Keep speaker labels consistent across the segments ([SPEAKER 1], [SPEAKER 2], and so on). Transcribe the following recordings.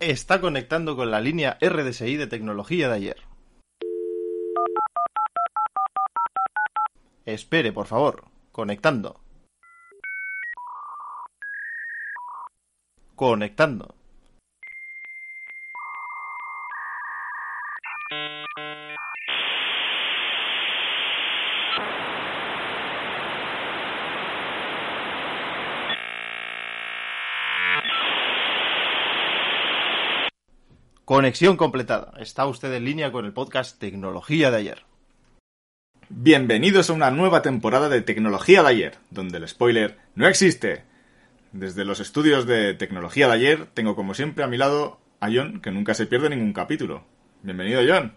[SPEAKER 1] está conectando con la línea RDSI de tecnología de ayer. Espere, por favor. Conectando. Conectando. Conexión completada. Está usted en línea con el podcast Tecnología de ayer.
[SPEAKER 2] Bienvenidos a una nueva temporada de Tecnología de ayer, donde el spoiler no existe. Desde los estudios de Tecnología de ayer tengo como siempre a mi lado a John, que nunca se pierde ningún capítulo. Bienvenido, John.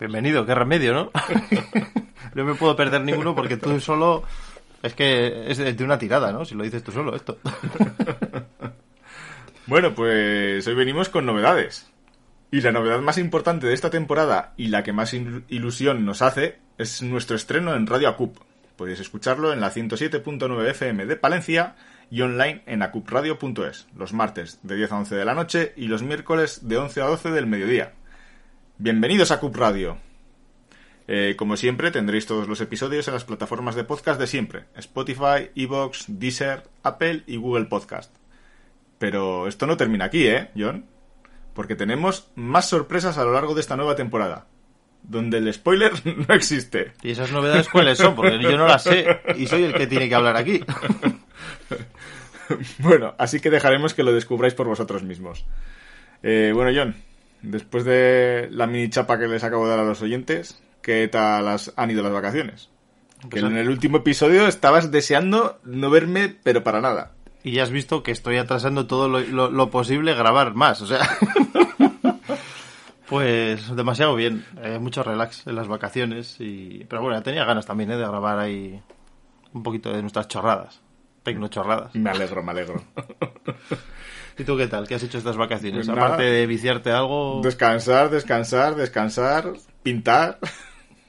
[SPEAKER 1] Bienvenido, qué remedio, ¿no? no me puedo perder ninguno porque tú solo... Es que es de una tirada, ¿no? Si lo dices tú solo, esto.
[SPEAKER 2] Bueno, pues hoy venimos con novedades. Y la novedad más importante de esta temporada y la que más ilusión nos hace es nuestro estreno en Radio Acup. Podéis escucharlo en la 107.9 FM de Palencia y online en acupradio.es, los martes de 10 a 11 de la noche y los miércoles de 11 a 12 del mediodía. Bienvenidos a Acup Radio. Eh, como siempre, tendréis todos los episodios en las plataformas de podcast de siempre: Spotify, Evox, Deezer, Apple y Google Podcast. Pero esto no termina aquí, ¿eh, John? Porque tenemos más sorpresas a lo largo de esta nueva temporada. Donde el spoiler no existe.
[SPEAKER 1] ¿Y esas novedades cuáles son? Porque yo no las sé y soy el que tiene que hablar aquí.
[SPEAKER 2] bueno, así que dejaremos que lo descubráis por vosotros mismos. Eh, bueno, John, después de la mini chapa que les acabo de dar a los oyentes, ¿qué tal han ido las vacaciones? que pues en el último episodio estabas deseando no verme, pero para nada
[SPEAKER 1] y ya has visto que estoy atrasando todo lo, posible grabar más, o sea. pues demasiado bien, eh, mucho relax en las vacaciones y pero bueno, tenía ganas también eh, de grabar ahí un poquito de nuestras chorradas, tecno chorradas.
[SPEAKER 2] Me alegro, me alegro.
[SPEAKER 1] ¿Y tú qué tal? ¿Qué has hecho estas vacaciones? Pues Aparte de viciarte algo.
[SPEAKER 2] Descansar, descansar, descansar, pintar.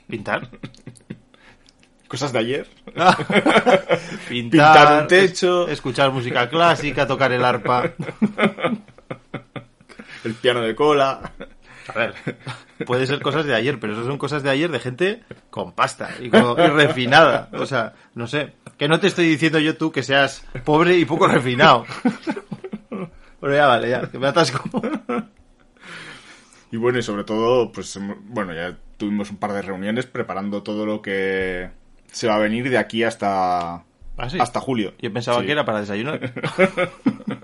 [SPEAKER 1] ¿Pintar?
[SPEAKER 2] cosas de ayer.
[SPEAKER 1] Pintar, un techo. escuchar música clásica, tocar el arpa.
[SPEAKER 2] el piano de cola.
[SPEAKER 1] A ver, puede ser cosas de ayer, pero eso son cosas de ayer de gente con pasta y, refinada. O sea, no sé. Que no te estoy diciendo yo tú que seas pobre y poco refinado. Bueno, ya vale, ya, que me atasco.
[SPEAKER 2] Y bueno, y sobre todo, pues, bueno, ya tuvimos un par de reuniones preparando todo lo que se va a venir de aquí hasta,
[SPEAKER 1] ¿Ah,
[SPEAKER 2] hasta julio.
[SPEAKER 1] Yo pensaba que era para desayunar.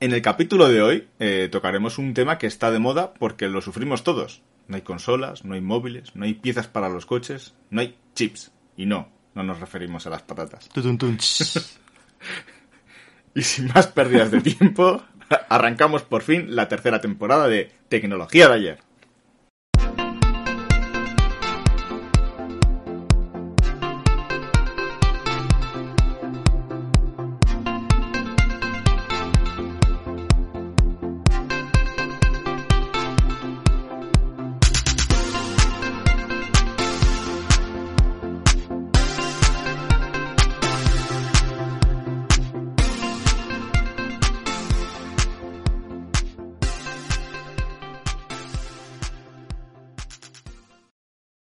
[SPEAKER 2] en el capítulo de hoy eh, tocaremos un tema que está de moda porque lo sufrimos todos. No hay consolas, no hay móviles, no hay piezas para los coches, no hay chips. Y no, no nos referimos a las patatas. y sin más pérdidas de tiempo, arrancamos por fin la tercera temporada de Tecnología de ayer.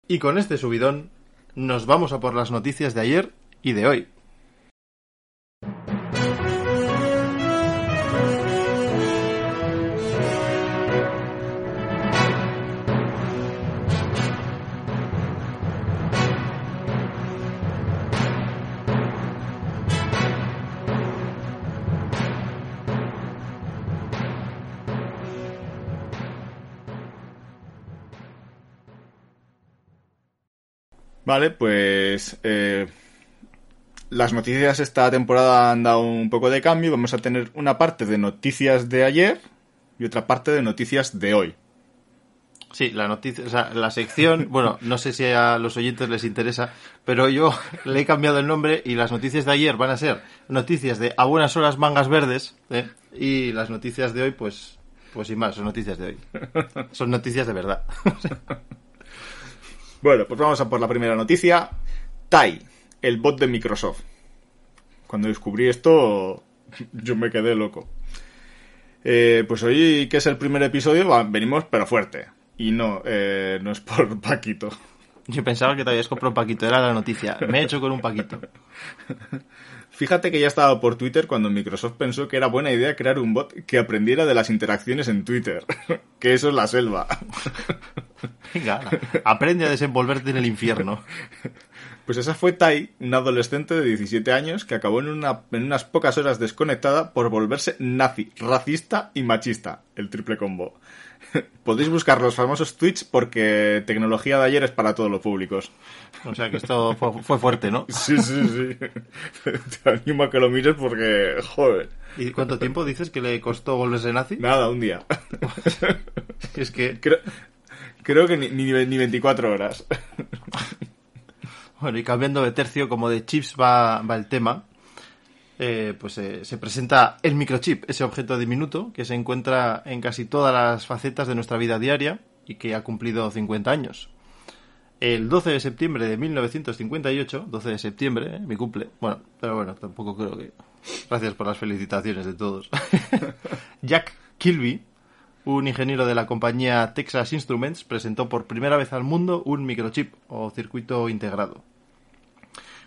[SPEAKER 1] Y con este subidón nos vamos a por las noticias de ayer y de hoy.
[SPEAKER 2] Vale, pues eh, las noticias esta temporada han dado un poco de cambio. Vamos a tener una parte de noticias de ayer y otra parte de noticias de hoy.
[SPEAKER 1] Sí, la noticia, o sea, la sección, bueno, no sé si a los oyentes les interesa, pero yo le he cambiado el nombre y las noticias de ayer van a ser noticias de a buenas horas mangas verdes ¿eh? y las noticias de hoy, pues, pues sin más, son noticias de hoy. Son noticias de verdad.
[SPEAKER 2] Bueno, pues vamos a por la primera noticia. Tai, el bot de Microsoft. Cuando descubrí esto, yo me quedé loco. Eh, pues hoy, que es el primer episodio, venimos pero fuerte. Y no, eh, no es por Paquito.
[SPEAKER 1] Yo pensaba que te habías comprado un paquito, era la noticia. Me he hecho con un paquito.
[SPEAKER 2] Fíjate que ya estaba por Twitter cuando Microsoft pensó que era buena idea crear un bot que aprendiera de las interacciones en Twitter. que eso es la selva.
[SPEAKER 1] Venga, aprende a desenvolverte en el infierno.
[SPEAKER 2] Pues esa fue Tai, una adolescente de 17 años que acabó en, una, en unas pocas horas desconectada por volverse nazi, racista y machista. El triple combo. Podéis buscar los famosos tweets porque tecnología de ayer es para todos los públicos.
[SPEAKER 1] O sea que esto fue, fue fuerte, ¿no?
[SPEAKER 2] Sí, sí, sí. Te animo a que lo mires porque, joder.
[SPEAKER 1] ¿Y cuánto tiempo dices que le costó volverse nazi?
[SPEAKER 2] Nada, un día.
[SPEAKER 1] Es que,
[SPEAKER 2] Creo, creo que ni, ni, ni 24 horas.
[SPEAKER 1] Bueno, y cambiando de tercio, como de chips va, va el tema, eh, pues eh, se presenta el microchip, ese objeto diminuto que se encuentra en casi todas las facetas de nuestra vida diaria y que ha cumplido 50 años. El 12 de septiembre de 1958, 12 de septiembre, eh, mi cumple, bueno, pero bueno, tampoco creo que... Gracias por las felicitaciones de todos. Jack Kilby, un ingeniero de la compañía Texas Instruments, presentó por primera vez al mundo un microchip o circuito integrado.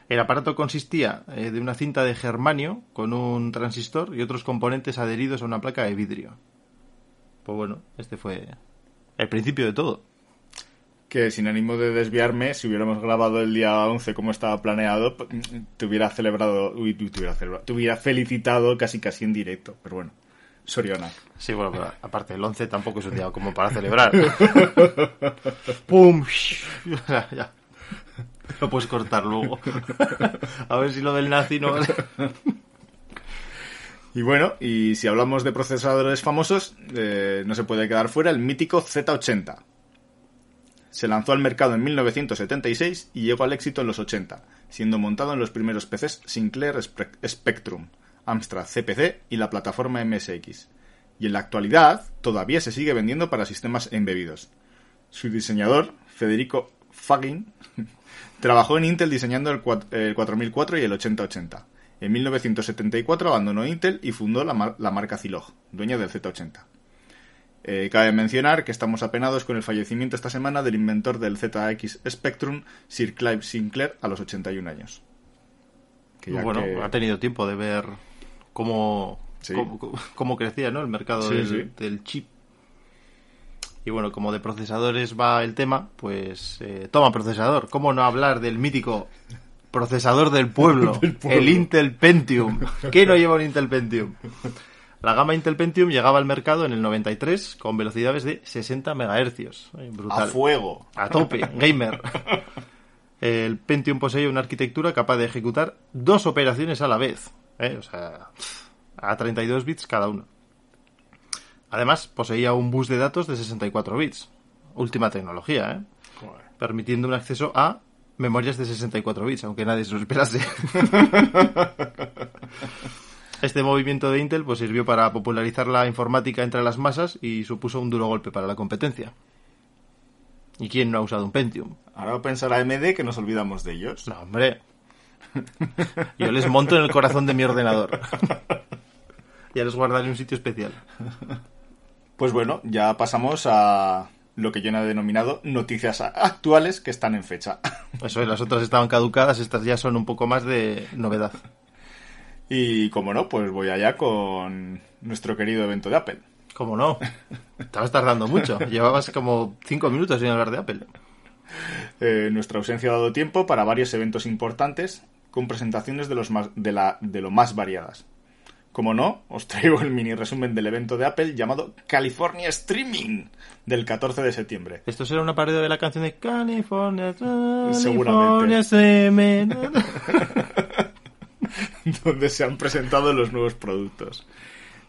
[SPEAKER 1] El aparato consistía eh, de una cinta de germanio con un transistor y otros componentes adheridos a una placa de vidrio. Pues bueno, este fue el principio de todo.
[SPEAKER 2] Que sin ánimo de desviarme, si hubiéramos grabado el día 11 como estaba planeado, p- te hubiera celebrado, uy, te te hubiera felicitado casi casi en directo. Pero bueno, Soriona.
[SPEAKER 1] Sí, bueno, pero aparte el 11 tampoco es un día como para celebrar. ¡Pum! ya, ya. Lo puedes cortar luego. A ver si lo del nazi no...
[SPEAKER 2] Y bueno, y si hablamos de procesadores famosos, eh, no se puede quedar fuera el mítico Z80. Se lanzó al mercado en 1976 y llegó al éxito en los 80, siendo montado en los primeros PCs Sinclair Spectrum, Amstrad CPC y la plataforma MSX. Y en la actualidad todavía se sigue vendiendo para sistemas embebidos. Su diseñador, Federico Fagin, trabajó en Intel diseñando el cuat- el 4004 y el 8080. En 1974 abandonó Intel y fundó la, mar- la marca Zilog, dueña del Z80. Eh, cabe mencionar que estamos apenados con el fallecimiento esta semana del inventor del ZX Spectrum, Sir Clive Sinclair, a los 81 años. Que ya
[SPEAKER 1] Bueno,
[SPEAKER 2] que-
[SPEAKER 1] ha tenido tiempo de ver cómo,
[SPEAKER 2] Sí.
[SPEAKER 1] cómo, cómo crecía ¿no? el mercado
[SPEAKER 2] Sí,
[SPEAKER 1] del,
[SPEAKER 2] sí.
[SPEAKER 1] del chip. Y bueno, como de procesadores va el tema, pues eh, toma procesador. ¿Cómo no hablar del mítico procesador del pueblo,
[SPEAKER 2] Del pueblo.
[SPEAKER 1] el Intel Pentium? ¿Qué no lleva un Intel Pentium? La gama Intel Pentium llegaba al mercado en el 93 con velocidades de 60 MHz. Brutal.
[SPEAKER 2] a fuego.
[SPEAKER 1] A tope, gamer. El Pentium poseía una arquitectura capaz de ejecutar dos operaciones a la vez. ¿Eh? O sea, a 32 bits cada uno. Además, poseía un bus de datos de 64 bits. Última tecnología, ¿eh? Permitiendo un acceso a memorias de 64 bits, aunque nadie se lo esperase. Este movimiento de Intel pues sirvió para popularizar la informática entre las masas y supuso un duro golpe para la competencia. ¿Y quién no ha usado un Pentium?
[SPEAKER 2] Ahora pensará AMD que nos olvidamos de ellos.
[SPEAKER 1] No, hombre. Yo les monto en el corazón de mi ordenador. Ya les guardaré en un sitio especial.
[SPEAKER 2] Pues bueno, ya pasamos a lo que yo he denominado noticias actuales que están en fecha.
[SPEAKER 1] Eso es, las otras estaban caducadas, estas ya son un poco más de novedad.
[SPEAKER 2] Y como no, pues voy allá con nuestro querido evento de Apple.
[SPEAKER 1] ¿Cómo no? Estabas tardando mucho. Llevabas como cinco minutos sin hablar de Apple.
[SPEAKER 2] Eh, nuestra ausencia ha dado tiempo para varios eventos importantes con presentaciones de, los más, de, la, de lo más variadas. Como no, os traigo el mini resumen del evento de Apple llamado California Streaming del 14 de septiembre.
[SPEAKER 1] Esto será una parodia de la canción de California.
[SPEAKER 2] Seguramente.
[SPEAKER 1] California, Semen.
[SPEAKER 2] donde se han presentado los nuevos productos.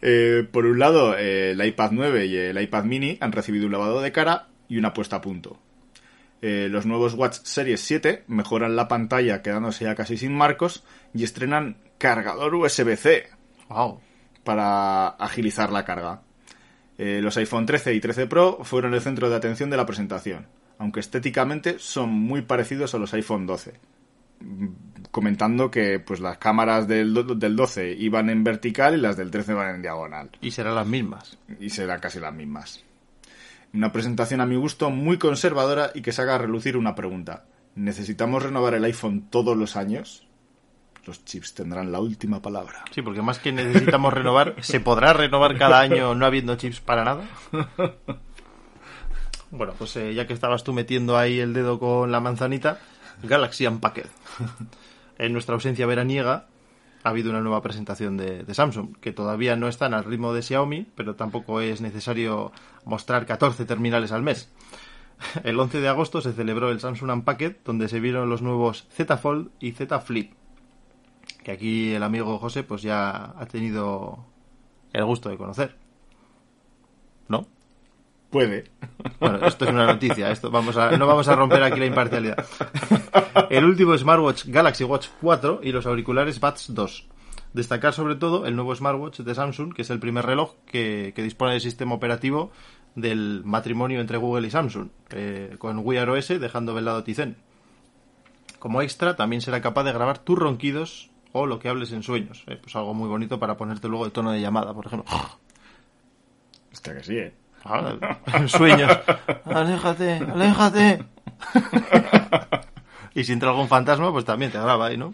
[SPEAKER 2] Eh, por un lado, eh, el iPad 9 y el iPad mini han recibido un lavado de cara y una puesta a punto. Eh, los nuevos Watch Series 7 mejoran la pantalla quedándose ya casi sin marcos y estrenan cargador USB-C
[SPEAKER 1] Wow.
[SPEAKER 2] para agilizar la carga. Eh, los iPhone 13 y 13 Pro fueron el centro de atención de la presentación, aunque estéticamente son muy parecidos a los iPhone 12. Mm, comentando que pues las cámaras del, del 12 iban en vertical y las del 13 van en diagonal.
[SPEAKER 1] Y serán las mismas.
[SPEAKER 2] Y serán casi las mismas. Una presentación a mi gusto muy conservadora y que se haga relucir una pregunta. ¿Necesitamos renovar el iPhone todos los años? Los chips tendrán la última palabra.
[SPEAKER 1] Sí, porque más que necesitamos renovar, ¿se podrá renovar cada año no habiendo chips para nada? Bueno, pues eh, ya que estabas tú metiendo ahí el dedo con la manzanita, Galaxy Unpacked. En nuestra ausencia veraniega ha habido una nueva presentación de, de Samsung, que todavía no están al ritmo de Xiaomi, pero tampoco es necesario mostrar 14 terminales al mes. El 11 de agosto se celebró el Samsung Unpacked, donde se vieron los nuevos Z Fold y Z Flip, que aquí el amigo José pues ya ha tenido el gusto de conocer. ¿No?
[SPEAKER 2] Puede.
[SPEAKER 1] Bueno, esto es una noticia, esto vamos a, no vamos a romper aquí la imparcialidad. El último smartwatch Galaxy Watch 4 y los auriculares Buds 2. Destacar sobre todo el nuevo smartwatch de Samsung, que es el primer reloj que, que dispone del sistema operativo del matrimonio entre Google y Samsung, eh, con Wear OS dejando de lado Tizen. Como extra, también será capaz de grabar tus ronquidos o lo que hables en sueños. eh, pues algo muy bonito para ponerte luego de tono de llamada, por ejemplo.
[SPEAKER 2] Hasta que sí, ¿eh?
[SPEAKER 1] Ah, sueños. Aléjate, aléjate. y si entra algún fantasma, pues también te graba ahí, ¿no?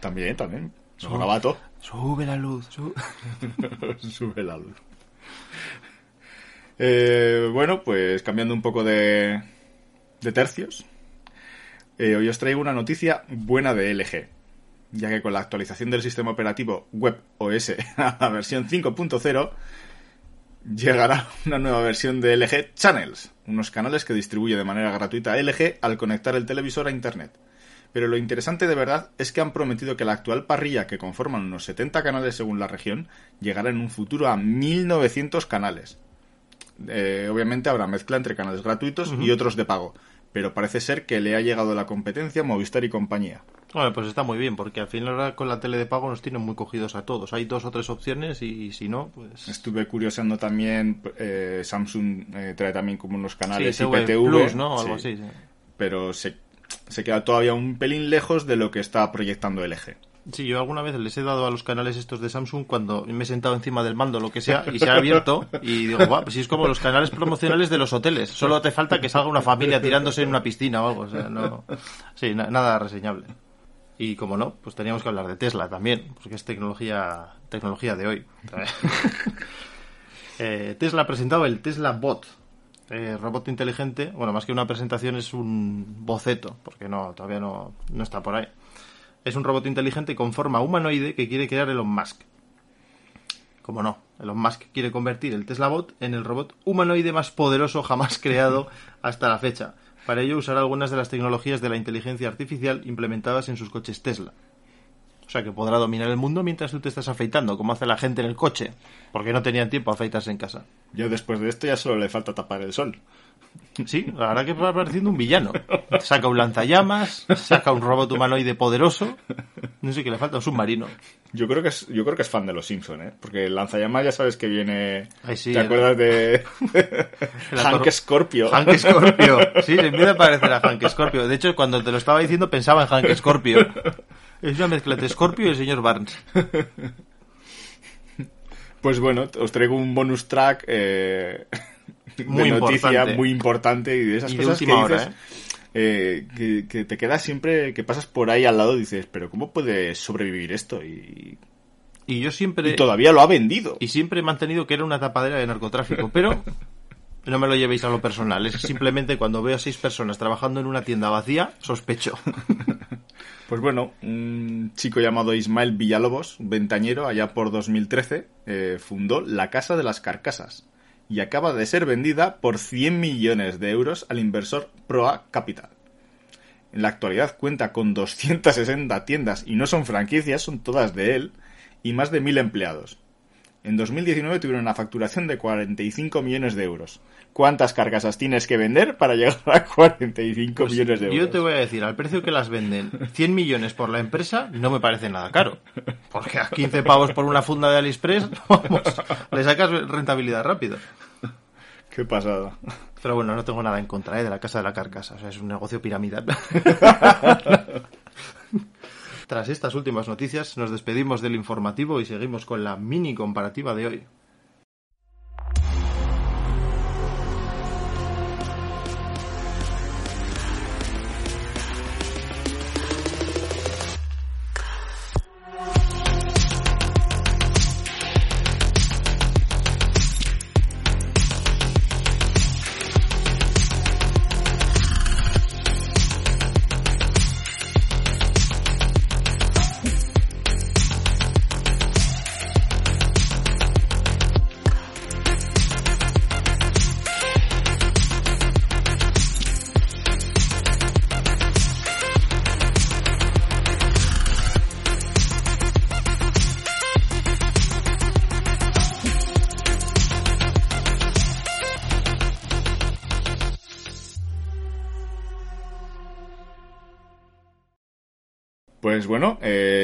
[SPEAKER 2] También, también. Todo.
[SPEAKER 1] Sube la luz. su-
[SPEAKER 2] Sube la luz. Eh, bueno, pues cambiando un poco de, de tercios. eh, hoy os traigo una noticia buena de LG. Ya que con la actualización del sistema operativo WebOS a la versión 5.0 llegará una nueva versión de LG Channels, unos canales que distribuye de manera gratuita LG al conectar el televisor a Internet. Pero lo interesante de verdad es que han prometido que la actual parrilla, que conforman unos 70 canales según la región, llegará en un futuro a 1900 canales. Eh, obviamente habrá mezcla entre canales gratuitos y otros de pago, pero parece ser que le ha llegado la competencia Movistar y compañía.
[SPEAKER 1] Bueno, pues está muy bien, porque al final ahora con la tele de pago nos tienen muy cogidos a todos. Hay dos o tres opciones y, si no, pues...
[SPEAKER 2] Estuve curioseando también, eh, Samsung eh, trae también como unos canales
[SPEAKER 1] Sí, TV
[SPEAKER 2] IPTV,
[SPEAKER 1] Plus, ¿no? Algo
[SPEAKER 2] sí,
[SPEAKER 1] así. sí.
[SPEAKER 2] pero se, se queda todavía un pelín lejos de lo que está proyectando LG.
[SPEAKER 1] Sí, yo alguna vez les he dado a los canales estos de Samsung cuando me he sentado encima del mando, lo que sea, y se ha abierto y digo, guau, pues si es como los canales promocionales de los hoteles. Solo te falta que salga una familia tirándose en una piscina o algo. O sea, no... Sí, na- nada reseñable. Y como no, pues teníamos que hablar de Tesla también, porque es tecnología, tecnología de hoy. Eh, Tesla ha presentado el Tesla Bot, eh, robot inteligente. Bueno, más que una presentación es un boceto, porque no, todavía no, no está por ahí. Es un robot inteligente con forma humanoide que quiere crear Elon Musk. Como no, Elon Musk quiere convertir el Tesla Bot en el robot humanoide más poderoso jamás creado hasta la fecha. Para ello usará algunas de las tecnologías de la inteligencia artificial implementadas en sus coches Tesla. O sea que podrá dominar el mundo mientras tú te estás afeitando, como hace la gente en el coche, porque no tenían tiempo a afeitarse en casa.
[SPEAKER 2] Yo después de esto ya solo le falta tapar el sol.
[SPEAKER 1] Sí, la verdad que va pareciendo un villano. Saca un lanzallamas, saca un robot humanoide poderoso. No sé qué le falta, un submarino.
[SPEAKER 2] Yo creo que es, yo creo que es fan de los Simpson, ¿eh? Porque el lanzallamas ya sabes que viene.
[SPEAKER 1] Ay, sí,
[SPEAKER 2] ¿Te
[SPEAKER 1] el-
[SPEAKER 2] acuerdas de Hank
[SPEAKER 1] cor-
[SPEAKER 2] Scorpio?
[SPEAKER 1] Hank Scorpio. Sí, se empieza a parecer a Hank Scorpio. De hecho, cuando te lo estaba diciendo pensaba en Hank Scorpio. Es una mezcla entre Scorpio y el señor Barnes.
[SPEAKER 2] Pues bueno, os traigo un bonus track eh,
[SPEAKER 1] Muy
[SPEAKER 2] de noticia
[SPEAKER 1] importante.
[SPEAKER 2] muy importante y de esas
[SPEAKER 1] Y de
[SPEAKER 2] cosas que
[SPEAKER 1] hora,
[SPEAKER 2] dices. eh, que, que te quedas siempre que pasas por ahí al lado y dices, pero ¿cómo puede sobrevivir esto? Y,
[SPEAKER 1] Y yo siempre...
[SPEAKER 2] y todavía lo ha vendido.
[SPEAKER 1] Y siempre he mantenido que era una tapadera de narcotráfico, pero no me lo llevéis a lo personal. Es simplemente cuando veo a seis personas trabajando en una tienda vacía, sospecho.
[SPEAKER 2] Pues bueno, un chico llamado Ismael Villalobos, ventañero, allá por 2013, eh, fundó la Casa de las Carcasas y acaba de ser vendida por 100 millones de euros al inversor Proa Capital. En la actualidad cuenta con 260 tiendas y no son franquicias, son todas de él, y más de 1.000 empleados. En 2019 tuvieron una facturación de 45 millones de euros. ¿Cuántas carcasas tienes que vender para llegar a 45 millones de euros?
[SPEAKER 1] Pues Yo te voy a decir, al precio que las venden, 100 millones por la empresa, no me parece nada caro. Porque a 15 pavos por una funda de AliExpress, vamos, le sacas rentabilidad rápido.
[SPEAKER 2] Qué pasada.
[SPEAKER 1] Pero bueno, no tengo nada en contra ¿eh? de la casa de la carcasa. O sea, es un negocio piramidal. tras estas últimas noticias, nos despedimos del informativo y seguimos con la mini comparativa de hoy.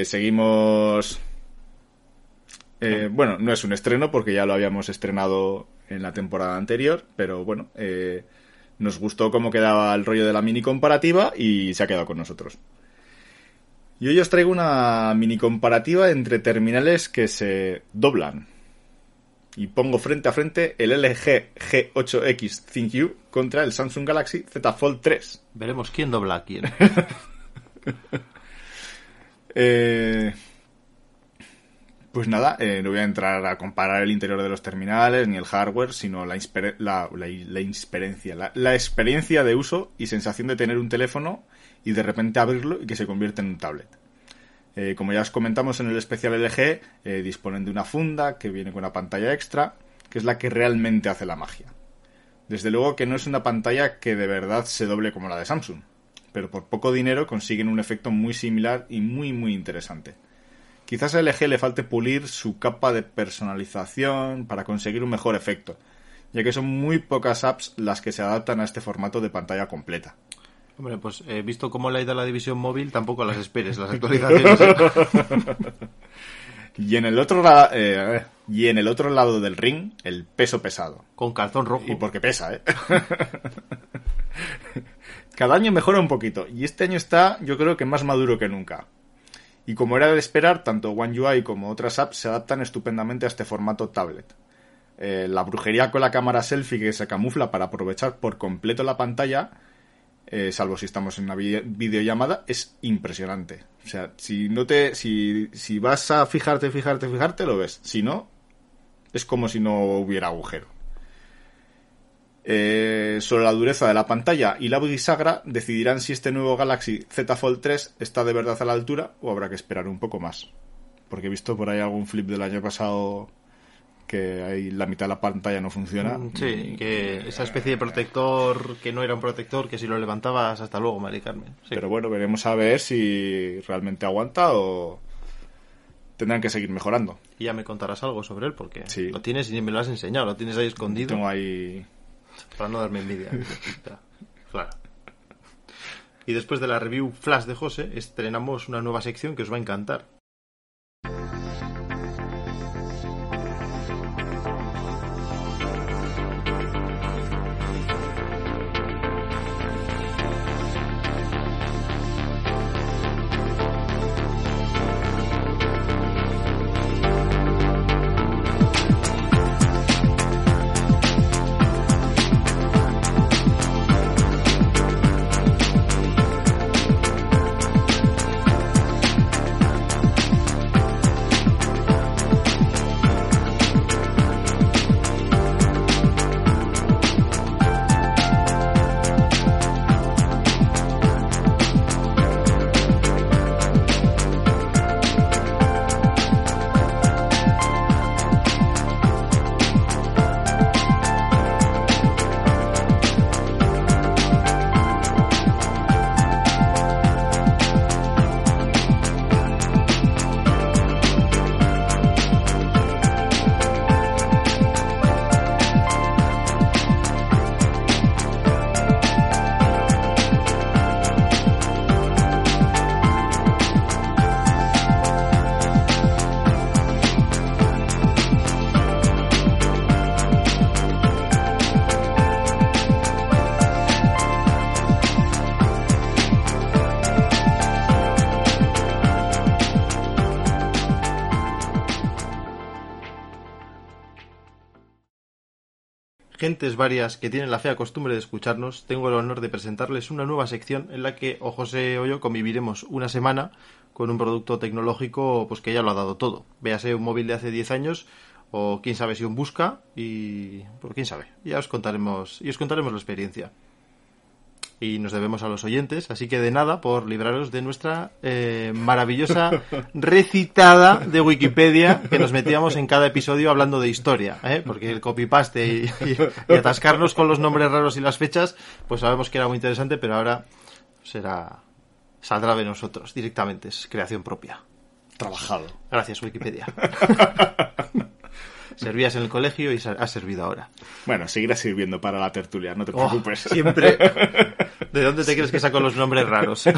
[SPEAKER 2] Eh, seguimos. Eh, bueno, no es un estreno porque ya lo habíamos estrenado en la temporada anterior, pero bueno, eh, nos gustó cómo quedaba el rollo de la mini comparativa y se ha quedado con nosotros. Y hoy os traigo una mini comparativa entre terminales que se doblan. Y pongo frente a frente el LG G8X ThinQ contra el Samsung Galaxy Z Fold 3.
[SPEAKER 1] Veremos quién dobla a quién.
[SPEAKER 2] Eh, pues nada, eh, no voy a entrar a comparar el interior de los terminales ni el hardware, sino la, la, experiencia, la, experiencia de uso y sensación de tener un teléfono y de repente abrirlo y que se convierte en un tablet. Eh, como ya os comentamos en el especial LG, disponen de una funda que viene con una pantalla extra, que es la que realmente hace la magia. Desde luego que no es una pantalla que de verdad se doble como la de Samsung pero por poco dinero consiguen un efecto muy similar y muy muy interesante. Quizás a LG le falte pulir su capa de personalización para conseguir un mejor efecto, ya que son muy pocas apps las que se adaptan a este formato de pantalla completa.
[SPEAKER 1] Hombre, pues he visto cómo le ha ido la división móvil, tampoco las esperes, las actualizaciones. ¿eh?
[SPEAKER 2] y en el otro eh, y en el otro lado del ring, el peso pesado.
[SPEAKER 1] Con calzón rojo.
[SPEAKER 2] Y porque pesa, ¿eh? Cada año mejora un poquito y este año está yo creo que más maduro que nunca. Y como era de esperar, tanto One UI como otras apps se adaptan estupendamente a este formato tablet. Eh, la brujería con la cámara selfie que se camufla para aprovechar por completo la pantalla, eh, salvo si estamos en una videollamada, es impresionante. O sea, si no te, si, si vas a fijarte, fijarte, fijarte, lo ves. Si no, es como si no hubiera agujero. Eh, sobre la dureza de la pantalla y la bisagra decidirán si este nuevo Galaxy Z Fold 3 está de verdad a la altura o habrá que esperar un poco más. Porque he visto por ahí algún flip del año pasado que ahí la mitad de la pantalla no funciona.
[SPEAKER 1] Mm, sí, que esa especie de protector que no era un protector, que si lo levantabas hasta luego, Mari Carmen.
[SPEAKER 2] Pero bueno, veremos a ver si realmente aguanta o tendrán que seguir mejorando.
[SPEAKER 1] Y ya me contarás algo sobre él, porque lo tienes y me lo has enseñado, lo tienes ahí escondido.
[SPEAKER 2] Tengo ahí
[SPEAKER 1] para no darme envidia. claro. Y después de la review flash de José, estrenamos una nueva sección que os va a encantar. Varias que tienen la fea costumbre de escucharnos, tengo el honor de presentarles una nueva sección en la que o José o yo conviviremos una semana con un producto tecnológico pues que ya lo ha dado todo. Véase un móvil de hace 10 años o quién sabe si un busca y pues quién sabe. Ya os contaremos y os contaremos la experiencia y nos debemos a los oyentes, así que de nada por libraros de nuestra eh, maravillosa recitada de Wikipedia que nos metíamos en cada episodio hablando de historia, ¿eh? porque el copypaste y, y, y atascarnos con los nombres raros y las fechas, pues sabemos que era muy interesante, pero ahora será saldrá de nosotros directamente, es creación propia.
[SPEAKER 2] Trabajado.
[SPEAKER 1] Gracias Wikipedia. Servías en el colegio y has servido ahora.
[SPEAKER 2] Bueno, seguirás sirviendo para la tertulia, no te
[SPEAKER 1] Oh,
[SPEAKER 2] preocupes.
[SPEAKER 1] siempre. ¿De dónde te crees que saco los nombres raros?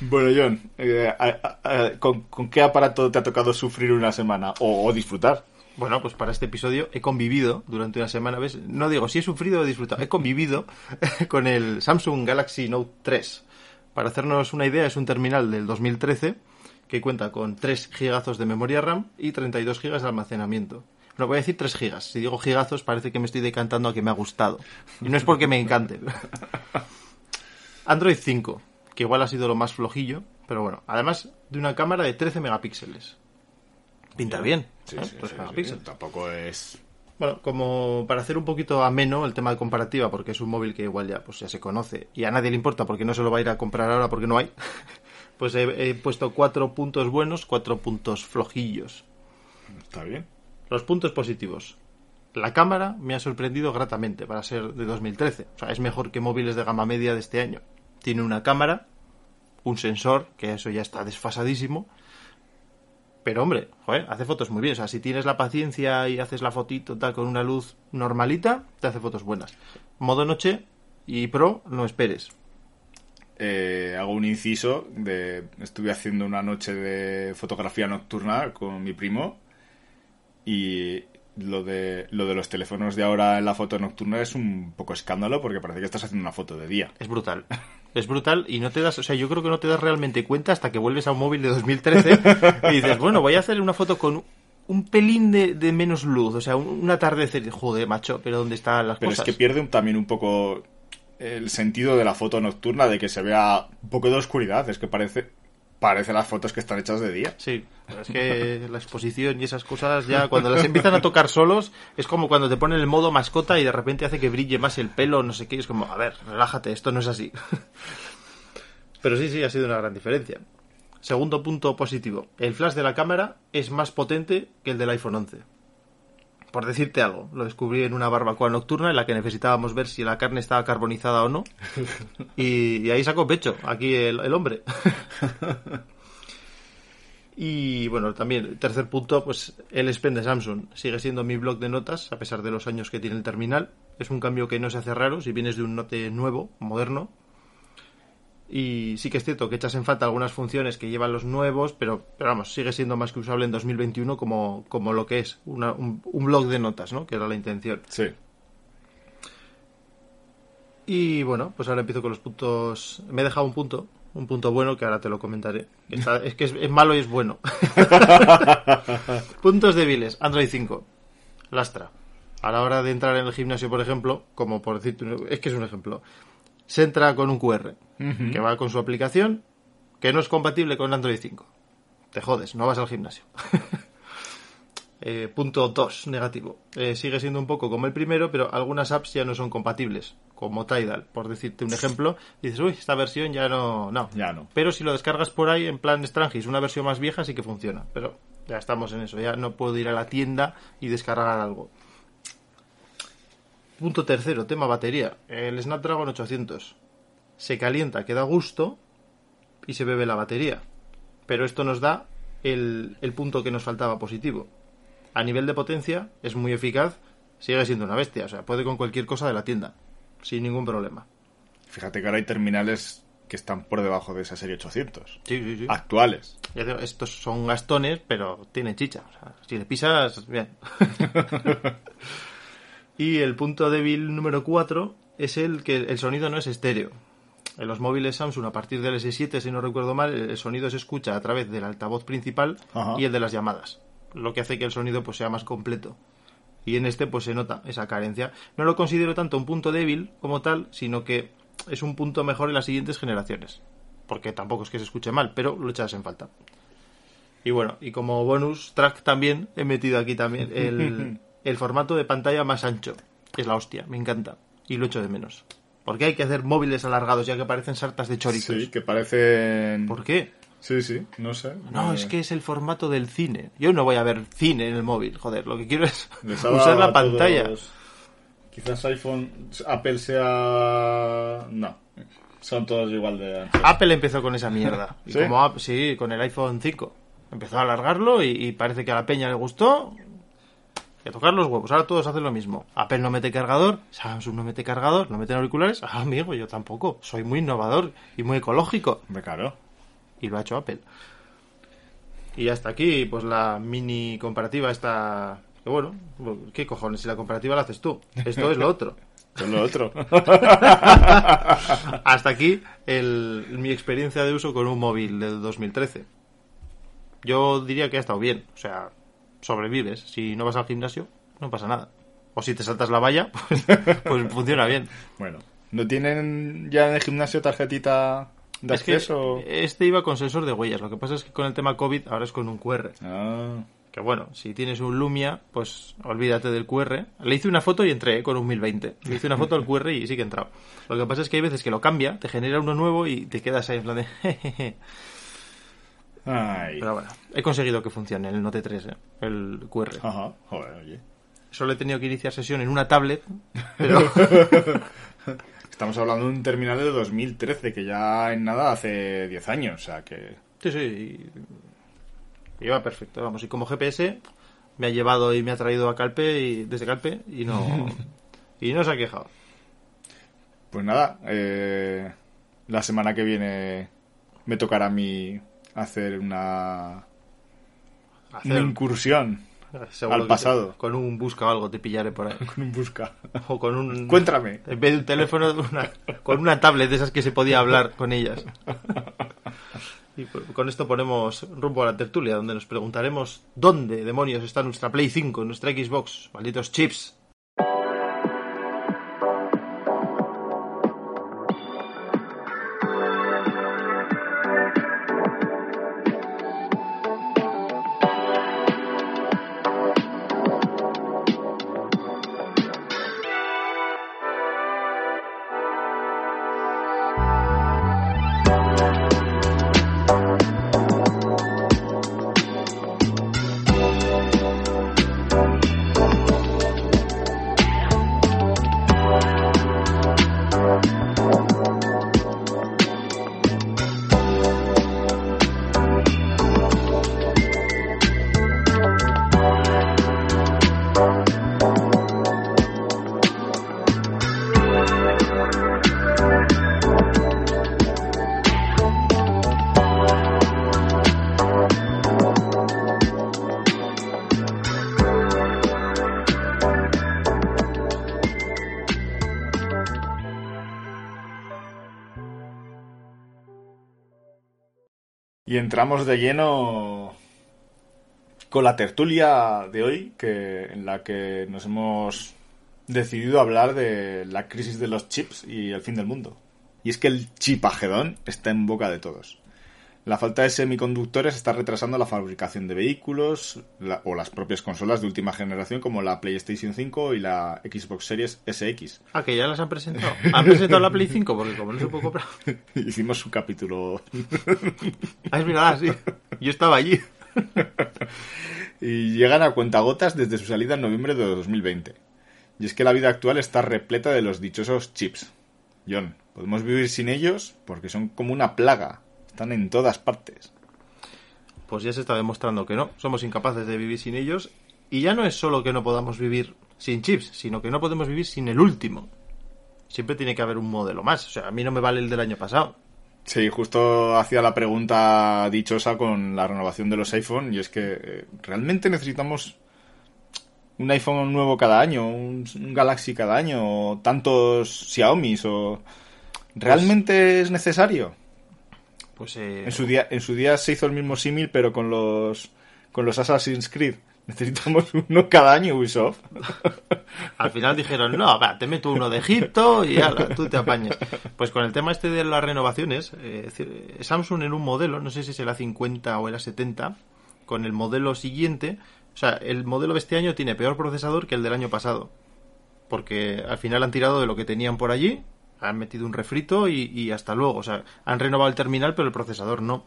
[SPEAKER 2] Bueno, John, eh, a- a- a- ¿con, con qué aparato te ha tocado sufrir una semana o, o disfrutar?
[SPEAKER 1] Bueno, pues para este episodio he convivido durante una semana, ¿ves? No digo si he sufrido o he disfrutado, he convivido con el Samsung Galaxy Note 3. Para hacernos una idea, es un terminal del 2013 que cuenta con 3 gigazos de memoria RAM y 32 gigas de almacenamiento. No voy a decir 3 gigas. Si digo gigazos parece que me estoy decantando a que me ha gustado. Y no es porque me encante. Android 5, que igual ha sido lo más flojillo, pero bueno, además de una cámara de 13 megapíxeles. Pinta bien.
[SPEAKER 2] Sí,
[SPEAKER 1] ¿eh?
[SPEAKER 2] sí,
[SPEAKER 1] 13
[SPEAKER 2] sí,
[SPEAKER 1] megapíxeles.
[SPEAKER 2] Tampoco es...
[SPEAKER 1] Bueno, como para hacer un poquito ameno el tema de comparativa, porque es un móvil que igual ya, pues ya se conoce y a nadie le importa porque no se lo va a ir a comprar ahora porque no hay, pues he, he puesto cuatro puntos buenos, cuatro puntos flojillos.
[SPEAKER 2] Está bien.
[SPEAKER 1] Los puntos positivos. La cámara me ha sorprendido gratamente para ser de 2013. O sea, es mejor que móviles de gama media de este año. Tiene una cámara, un sensor, que eso ya está desfasadísimo. Pero hombre, joder, hace fotos muy bien. O sea, si tienes la paciencia y haces la fotito tal con una luz normalita, te hace fotos buenas. Modo noche y pro, no esperes.
[SPEAKER 2] Eh, hago un inciso de estuve haciendo una noche de fotografía nocturna con mi primo y lo de lo de los teléfonos de ahora en la foto nocturna es un poco escándalo porque parece que estás haciendo una foto de día.
[SPEAKER 1] Es brutal. Es brutal y no te das, o sea, yo creo que no te das realmente cuenta hasta que vuelves a un móvil de 2013 y dices, bueno, voy a hacer una foto con un pelín de, de menos luz, o sea, un, un atardecer, joder, macho, pero ¿dónde están las
[SPEAKER 2] Pero
[SPEAKER 1] cosas?
[SPEAKER 2] es que pierde también un poco el sentido de la foto nocturna de que se vea un poco de oscuridad, es que parece parece las fotos que están hechas de día.
[SPEAKER 1] Sí, es que la exposición y esas cosas ya cuando las empiezan a tocar solos es como cuando te ponen el modo mascota y de repente hace que brille más el pelo, no sé qué, es como, a ver, relájate, esto no es así. Pero sí, sí, ha sido una gran diferencia. Segundo punto positivo, el flash de la cámara es más potente que el del iPhone 11. Por decirte algo, lo descubrí en una barbacoa nocturna en la que necesitábamos ver si la carne estaba carbonizada o no. Y, y ahí sacó pecho, aquí el, el hombre. Y bueno, también, tercer punto, pues el S Pen de Samsung sigue siendo mi blog de notas, a pesar de los años que tiene el terminal. Es un cambio que no se hace raro si vienes de un Note nuevo, moderno. Y sí que es cierto que echas en falta algunas funciones que llevan los nuevos, pero, pero vamos, sigue siendo más que usable en 2021 como, como lo que es una- un, un blog de notas, ¿no? Que era la intención.
[SPEAKER 2] Sí.
[SPEAKER 1] Y bueno, pues ahora empiezo con los puntos. Me he dejado un punto, un punto bueno que ahora te lo comentaré. Está- es que es, es malo y es bueno. Puntos débiles. Android 5. Lastra. A la hora de entrar en el gimnasio, por ejemplo, como por decirte, un- es que es un ejemplo. Se entra con un QR que va con su aplicación que no es compatible con Android 5. Te jodes, no vas al gimnasio. Eh, punto 2, negativo. Eh, sigue siendo un poco como el primero, pero algunas apps ya no son compatibles, como Tidal. Por decirte un ejemplo, dices, uy, esta versión ya no. No.
[SPEAKER 2] Ya no.
[SPEAKER 1] Pero si lo descargas por ahí en plan Strangis, una versión más vieja, sí que funciona. Pero ya estamos en eso, ya no puedo ir a la tienda y descargar algo. Punto tercero, tema batería. El Snapdragon 800 se calienta, que da gusto y se bebe la batería. Pero esto nos da el, el punto que nos faltaba positivo. A nivel de potencia es muy eficaz, sigue siendo una bestia, o sea, puede con cualquier cosa de la tienda, sin ningún problema.
[SPEAKER 2] Fíjate que ahora hay terminales que están por debajo de esa serie 800.
[SPEAKER 1] Sí, sí, sí.
[SPEAKER 2] Actuales.
[SPEAKER 1] Digo, estos son gastones, pero tiene chicha. O sea, si le pisas, bien. y el punto débil número 4 es el que el sonido no es estéreo. En los móviles Samsung, a partir del S7, si no recuerdo mal, el sonido se escucha a través del altavoz principal
[SPEAKER 2] Ajá.
[SPEAKER 1] y el de las llamadas. Lo que hace que el sonido pues, sea más completo. Y en este pues se nota esa carencia. No lo considero tanto un punto débil como tal, sino que es un punto mejor en las siguientes generaciones. Porque tampoco es que se escuche mal, pero lo echas en falta. Y bueno, y como bonus track también he metido aquí también el, el formato de pantalla más ancho. Es la hostia, me encanta. Y lo echo de menos. Porque hay que hacer móviles alargados ya que parecen sartas de chorizos.
[SPEAKER 2] Sí, que parecen...
[SPEAKER 1] ¿Por qué?
[SPEAKER 2] Sí, sí, no sé.
[SPEAKER 1] No,
[SPEAKER 2] Eh,
[SPEAKER 1] es que es el formato del cine. Yo no voy a ver cine en el móvil, joder. Lo que quiero es usar la pantalla.
[SPEAKER 2] todos- Quizás iPhone, Apple sea... No, son todos igual de anchos.
[SPEAKER 1] Apple empezó con esa mierda. Y
[SPEAKER 2] ¿Sí?
[SPEAKER 1] como sí, con el iPhone 5. Empezó a alargarlo y, y parece que a la peña le gustó. Y a tocar los huevos. Ahora todos hacen lo mismo. Apple no mete cargador, Samsung no mete cargador, no meten auriculares. Ah, amigo, yo tampoco. Soy muy innovador y muy ecológico.
[SPEAKER 2] Hombre, claro.
[SPEAKER 1] Y lo ha hecho Apple. Y hasta aquí, pues la mini comparativa está... Que bueno, ¿qué cojones? Si la comparativa la haces tú. Esto es lo otro.
[SPEAKER 2] Es lo otro.
[SPEAKER 1] Hasta aquí el- mi experiencia de uso con un móvil del 2013. Yo diría que ha estado bien. O sea, sobrevives. Si no vas al gimnasio, no pasa nada. O si te saltas la valla, pues, pues funciona bien.
[SPEAKER 2] bueno, ¿no tienen ya en el gimnasio tarjetita de
[SPEAKER 1] Es que
[SPEAKER 2] acceso?
[SPEAKER 1] este iba con sensor de huellas. Lo que pasa es que con el tema COVID ahora es con un QR.
[SPEAKER 2] Ah,
[SPEAKER 1] Que bueno, si tienes un Lumia, pues olvídate del QR. Le hice una foto y entré eh, con un 1020. Le hice una foto al QR y sí que he entrado. Lo que pasa es que hay veces que lo cambia, te genera uno nuevo y te quedas ahí en plan de...
[SPEAKER 2] ay.
[SPEAKER 1] Pero bueno, he conseguido que funcione el Note 3, ¿eh? el QR.
[SPEAKER 2] Ajá, joder, oye.
[SPEAKER 1] Solo he tenido que iniciar sesión en una tablet, pero
[SPEAKER 2] Estamos hablando de un terminal de 2013, que ya en nada hace 10 años, o sea que...
[SPEAKER 1] sí, sí, y- iba perfecto. Vamos, y como GPS me ha llevado y me ha traído a Calpe y desde Calpe y no y no se ha quejado.
[SPEAKER 2] Pues nada, eh, la semana que viene me tocará a mí hacer una,
[SPEAKER 1] Hacer-
[SPEAKER 2] una incursión
[SPEAKER 1] seguro
[SPEAKER 2] al
[SPEAKER 1] que te-
[SPEAKER 2] pasado.
[SPEAKER 1] con un busca o algo te pillaré por ahí.
[SPEAKER 2] con un busca.
[SPEAKER 1] O con un
[SPEAKER 2] Encuéntrame.
[SPEAKER 1] en vez de un teléfono una- con una tablet de esas que se podía hablar con ellas. Y pues, con esto ponemos rumbo a la tertulia, donde nos preguntaremos dónde demonios está nuestra Play 5, nuestra Xbox, malditos chips.
[SPEAKER 2] Y entramos de lleno con la tertulia de hoy, que, en la que nos hemos decidido hablar de la crisis de los chips y el fin del mundo. Y es que el chipagedón está en boca de todos. La falta de semiconductores está retrasando la fabricación de vehículos la- o las propias consolas de última generación como la PlayStation 5 y la Xbox Series SX.
[SPEAKER 1] Ah, que ya las han presentado. ¿Han presentado la Play 5? Porque como no se puede comprar.
[SPEAKER 2] Hicimos un capítulo
[SPEAKER 1] Ah, es verdad, sí. Yo estaba allí.
[SPEAKER 2] y llegan a cuentagotas desde su salida en noviembre de 2020. Y es que la vida actual está repleta de los dichosos chips. John, podemos vivir sin ellos porque son como una plaga. Están en todas partes.
[SPEAKER 1] Pues ya se está demostrando que no. Somos incapaces de vivir sin ellos. Y ya no es solo que no podamos vivir sin chips, sino que no podemos vivir sin el último. Siempre tiene que haber un modelo más. O sea, a mí no me vale el del año pasado.
[SPEAKER 2] Sí, justo hacía la pregunta dichosa con la renovación de los iPhone y es que eh, realmente necesitamos un iPhone nuevo cada año, un, un Galaxy cada año, o tantos Xiaomi o realmente es necesario.
[SPEAKER 1] Pues eh,
[SPEAKER 2] En su día, en su día se hizo el mismo símil, pero con los con los Assassin's Creed, Necesitamos uno cada año Ubisoft.
[SPEAKER 1] Al final dijeron, no, va, te meto uno de Egipto y ala, tú te apañas. Pues con el tema este de las renovaciones, eh, Samsung en un modelo, no sé si es el A50 o el A70, con el modelo siguiente, o sea, el modelo de este año tiene peor procesador que el del año pasado. Porque al final han tirado de lo que tenían por allí, han metido un refrito y, hasta luego. O sea, han renovado el terminal, pero el procesador no.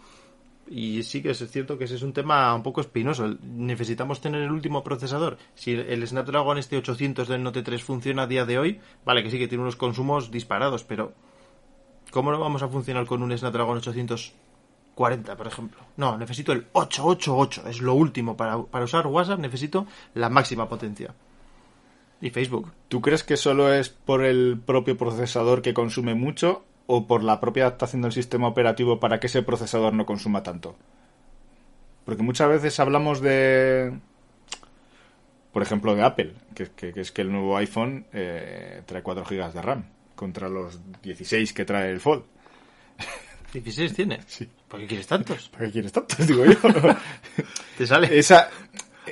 [SPEAKER 1] Y sí que es cierto que ese es un tema un poco espinoso. Necesitamos tener el último procesador. Si el Snapdragon este 800 del Note 3 funciona a día de hoy, vale que sí que tiene unos consumos disparados, pero ¿cómo no vamos a funcionar con un Snapdragon 840, por ejemplo? No, necesito el 888, es lo último. Para, para usar WhatsApp necesito la máxima potencia. Y Facebook.
[SPEAKER 2] ¿Tú crees que solo es por el propio procesador que consume mucho o por la propia adaptación del sistema operativo para que ese procesador no consuma tanto. Porque muchas veces hablamos de, por ejemplo, de Apple, que, es que el nuevo iPhone eh, trae 4 GB de RAM contra los 16 que trae el Fold.
[SPEAKER 1] ¿16 tiene?
[SPEAKER 2] Sí.
[SPEAKER 1] ¿Por qué quieres tantos?
[SPEAKER 2] ¿Para qué quieres tantos? Digo yo.
[SPEAKER 1] Te sale
[SPEAKER 2] Esa...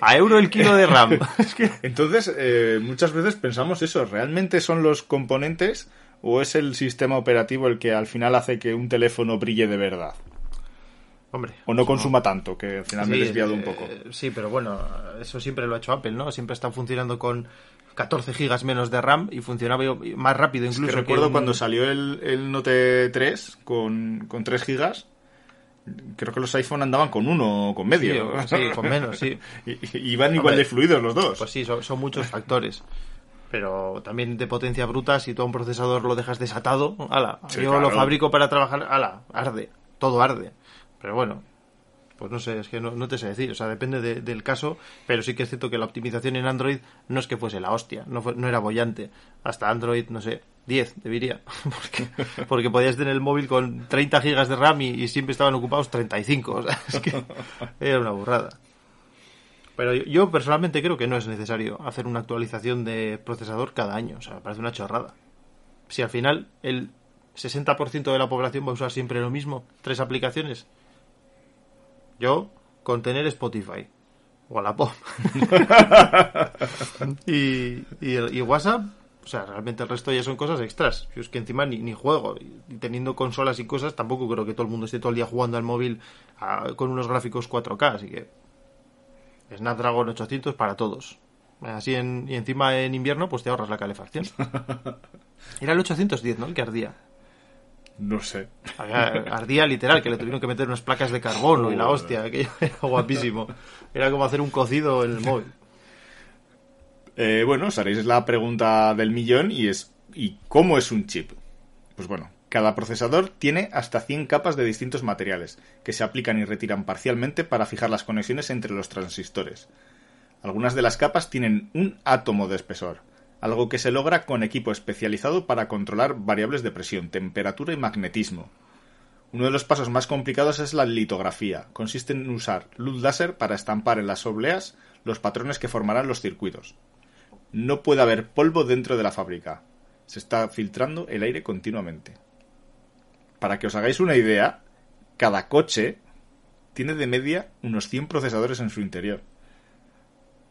[SPEAKER 1] a euro el kilo de RAM.
[SPEAKER 2] Entonces, eh, muchas veces pensamos eso, ¿realmente son los componentes ¿O es el sistema operativo el que al final hace que un teléfono brille de verdad?
[SPEAKER 1] Hombre.
[SPEAKER 2] O no consuma tanto, que al final me he desviado un poco.
[SPEAKER 1] Eh, sí, pero bueno, eso siempre lo ha hecho Apple, ¿no? Siempre está funcionando con 14 gigas menos de RAM y funcionaba más rápido incluso.
[SPEAKER 2] Es que recuerdo cuando salió el, Note 3 con, con 3 gigas, creo que los iPhone andaban con uno o con medio.
[SPEAKER 1] Sí, con menos, sí.
[SPEAKER 2] y, iban igual de fluidos los dos.
[SPEAKER 1] Pues sí, son muchos factores pero también de potencia bruta, si tú a un procesador lo dejas desatado, ala, yo lo fabrico para trabajar, ala, arde, todo arde. Pero bueno, pues no sé, es que no, te sé decir, o sea, depende del caso, pero sí que es cierto que la optimización en Android no es que fuese la hostia, no, no era bollante. Hasta Android, no sé, 10 debería, porque, porque podías tener el móvil con 30 gigas de RAM y, y siempre estaban ocupados 35, o sea, es que era una burrada. Pero yo personalmente creo que no es necesario hacer una actualización de procesador cada año. O sea, me parece una chorrada. Si al final el 60% de la población va a usar siempre lo mismo, tres aplicaciones. Yo, con tener Spotify. O la pop. y, y, WhatsApp. O sea, realmente el resto ya son cosas extras. Yo es que encima ni, ni juego. Y teniendo consolas y cosas, tampoco creo que todo el mundo esté todo el día jugando al móvil con unos gráficos 4K. Así que Snapdragon 800 para todos. Así en, y encima en invierno pues te ahorras la calefacción. Era el 810, ¿no? El que ardía.
[SPEAKER 2] No sé.
[SPEAKER 1] Ardía literal, que le tuvieron que meter unas placas de carbono y la hostia, aquello era guapísimo. Era como hacer un cocido en el móvil.
[SPEAKER 2] Eh, bueno, os haréis la pregunta del millón y es ¿y cómo es un chip? Pues bueno, cada procesador tiene hasta 100 capas de distintos materiales, que se aplican y retiran parcialmente para fijar las conexiones entre los transistores. Algunas de las capas tienen un átomo de espesor, algo que se logra con equipo especializado para controlar variables de presión, temperatura y magnetismo. Uno de los pasos más complicados es la litografía. Consiste en usar luz láser para estampar en las obleas los patrones que formarán los circuitos. No puede haber polvo dentro de la fábrica. Se está filtrando el aire continuamente para que os hagáis una idea, cada coche tiene de media unos 100 procesadores en su interior.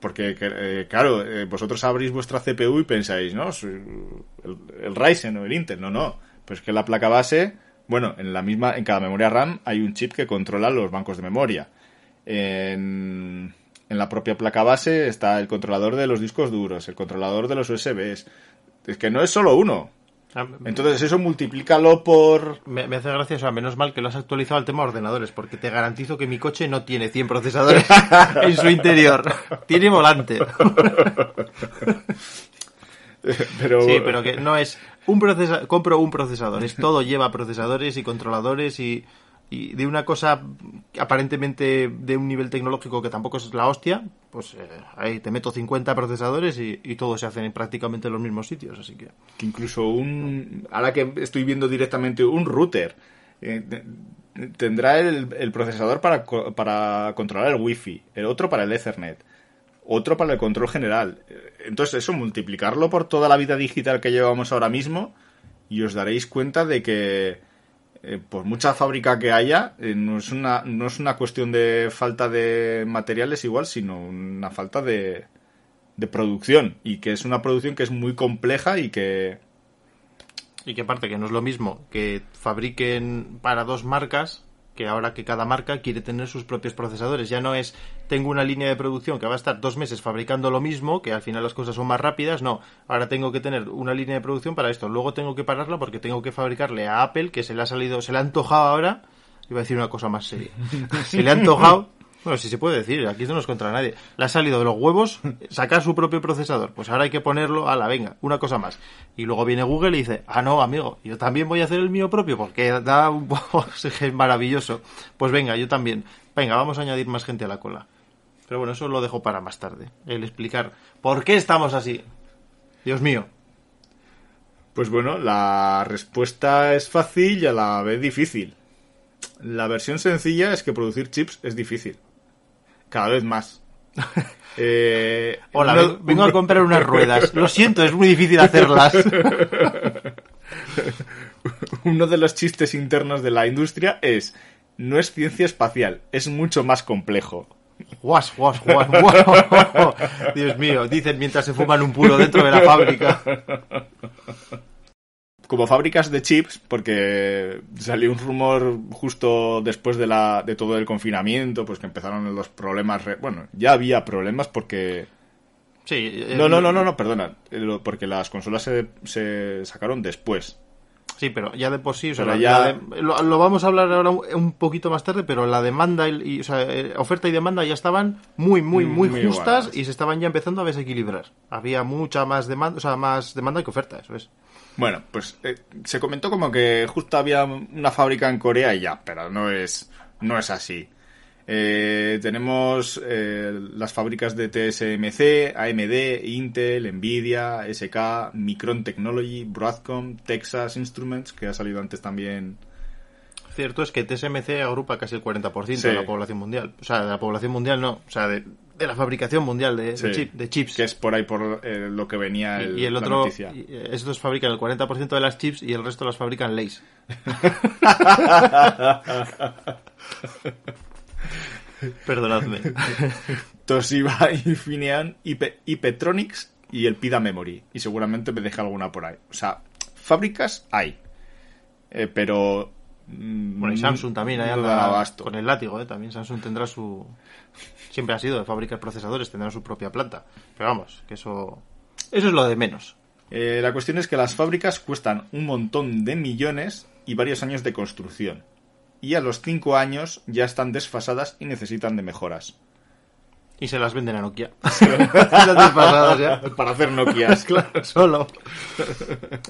[SPEAKER 2] Porque, eh, claro, eh, vosotros abrís vuestra CPU y pensáis, ¿no? El, Ryzen o el Intel. No, no. Pues que la placa base, bueno, en la misma, en cada memoria RAM hay un chip que controla los bancos de memoria. En, en la propia placa base está el controlador de los discos duros, el controlador de los USBs. Es que no es solo uno. Ah, Entonces eso multiplícalo por...
[SPEAKER 1] Me, hace gracia, o sea, menos mal que lo has actualizado al tema ordenadores, porque te garantizo que mi coche no tiene 100 procesadores en su interior. Tiene volante.
[SPEAKER 2] pero...
[SPEAKER 1] Sí, pero que no es un procesador, compro un procesador, es todo lleva procesadores y controladores y y de una cosa aparentemente de un nivel tecnológico que tampoco es la hostia, pues eh, ahí te meto 50 procesadores y, y todos se hacen en prácticamente los mismos sitios, así que...
[SPEAKER 2] que incluso un... Ahora que estoy viendo directamente un router, eh, tendrá el, el, procesador para, para controlar el wifi, el otro para el ethernet, otro para el control general. Entonces eso, multiplicarlo por toda la vida digital que llevamos ahora mismo y os daréis cuenta de que eh, por mucha fábrica que haya, eh, no, es una, no es una cuestión de falta de materiales igual, sino una falta de, de producción. Y que es una producción que es muy compleja y que...
[SPEAKER 1] Y que aparte que no es lo mismo que fabriquen para dos marcas que ahora que cada marca quiere tener sus propios procesadores. Ya no es tengo una línea de producción que va a estar dos meses fabricando lo mismo, que al final las cosas son más rápidas. No, ahora tengo que tener una línea de producción para esto. Luego tengo que pararla porque tengo que fabricarle a Apple, que se le ha salido, se le ha antojado ahora. Iba a decir una cosa más seria. Se le ha antojado bueno, si se puede decir, aquí no nos contra nadie. Le ha salido de los huevos sacar su propio procesador. Pues ahora hay que ponerlo a la venga, una cosa más. Y luego viene Google y dice, ah, no, amigo, yo también voy a hacer el mío propio porque da un poco maravilloso. Pues venga, yo también. Venga, vamos a añadir más gente a la cola. Pero bueno, eso lo dejo para más tarde. El explicar por qué estamos así. Dios mío.
[SPEAKER 2] Pues bueno, la respuesta es fácil y a la vez difícil. La versión sencilla es que producir chips es difícil cada vez más.
[SPEAKER 1] Eh, Hola, vengo a comprar unas ruedas. Lo siento, es muy difícil hacerlas.
[SPEAKER 2] Uno de los chistes internos de la industria es, no es ciencia espacial, es mucho más complejo.
[SPEAKER 1] Guas, guas, guas, Dios mío, dicen mientras se fuman un puro dentro de la fábrica
[SPEAKER 2] como fábricas de chips, porque salió un rumor justo después de, la, de todo el confinamiento, pues que empezaron los problemas. Bueno, ya había problemas porque.
[SPEAKER 1] Sí.
[SPEAKER 2] No, no, no, no, no, perdona. Porque las consolas se, se sacaron después.
[SPEAKER 1] Sí, pero ya de por sí, o sea, ya... lo, vamos a hablar ahora un poquito más tarde, pero la demanda y, o sea, eh, oferta y demanda ya estaban muy, muy, muy, justas y se estaban ya empezando a desequilibrar. Había mucha más demanda, o sea, más demanda que oferta, eso es.
[SPEAKER 2] Bueno, pues eh, se comentó como que justo había una fábrica en Corea y ya, pero no es, no es así. Eh, tenemos eh, las fábricas de TSMC, AMD, Intel, Nvidia, SK, Micron Technology, Broadcom, Texas Instruments, que ha salido antes también.
[SPEAKER 1] Cierto es que TSMC agrupa casi el 40% de la población mundial. O sea, de la población mundial no. O sea, de, de la fabricación mundial de, de, chips.
[SPEAKER 2] Que es por ahí por eh, lo que venía el,
[SPEAKER 1] y, el otro, la noticia. Eh, estos fabrican el 40% de las chips y el resto las fabrican Lays. Perdonadme.
[SPEAKER 2] Toshiba, Infineon, IP, y el Pida Memory. Y seguramente me deja alguna por ahí. O sea, fábricas hay. Eh, pero
[SPEAKER 1] bueno, y Samsung también anda con el látigo, ¿eh? También Samsung tendrá su siempre ha sido de fabricar procesadores, tendrá su propia planta. Pero vamos, que eso, eso es lo de menos.
[SPEAKER 2] Eh, la cuestión es que las fábricas cuestan un montón de millones y varios años de construcción. Y a los cinco años ya están desfasadas y necesitan de mejoras.
[SPEAKER 1] Y se las venden a Nokia.
[SPEAKER 2] Para hacer Nokias.
[SPEAKER 1] claro, solo.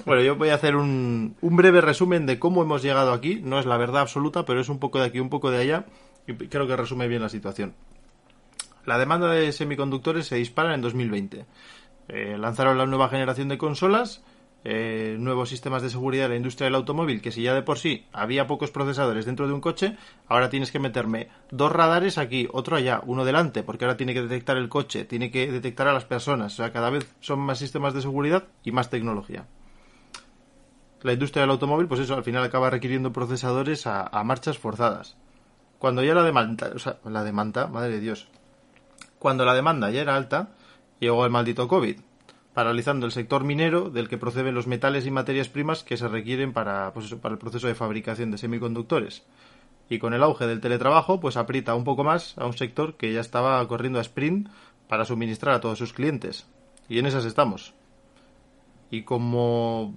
[SPEAKER 1] Bueno, yo voy a hacer un, un breve resumen de cómo hemos llegado aquí. No es la verdad absoluta, pero es un poco de aquí, un poco de allá. Y creo que resume bien la situación. La demanda de semiconductores se dispara en 2020. Eh, lanzaron la nueva generación de consolas, eh, nuevos sistemas de seguridad en la industria del automóvil, que si ya de por sí había pocos procesadores dentro de un coche, ahora tienes que meterme dos radares aquí, otro allá, uno delante, porque ahora tiene que detectar el coche, tiene que detectar a las personas. O sea, cada vez son más sistemas de seguridad y más tecnología. La industria del automóvil, pues eso, al final acaba requiriendo procesadores a, a marchas forzadas. Cuando ya la demanda, o sea, la demanda, madre de Dios, cuando la demanda ya era alta, llegó el maldito COVID, paralizando el sector minero del que proceden los metales y materias primas que se requieren para, pues para el proceso de fabricación de semiconductores. Y con el auge del teletrabajo, pues aprieta un poco más a un sector que ya estaba corriendo a sprint para suministrar a todos sus clientes. Y en esas estamos. Y como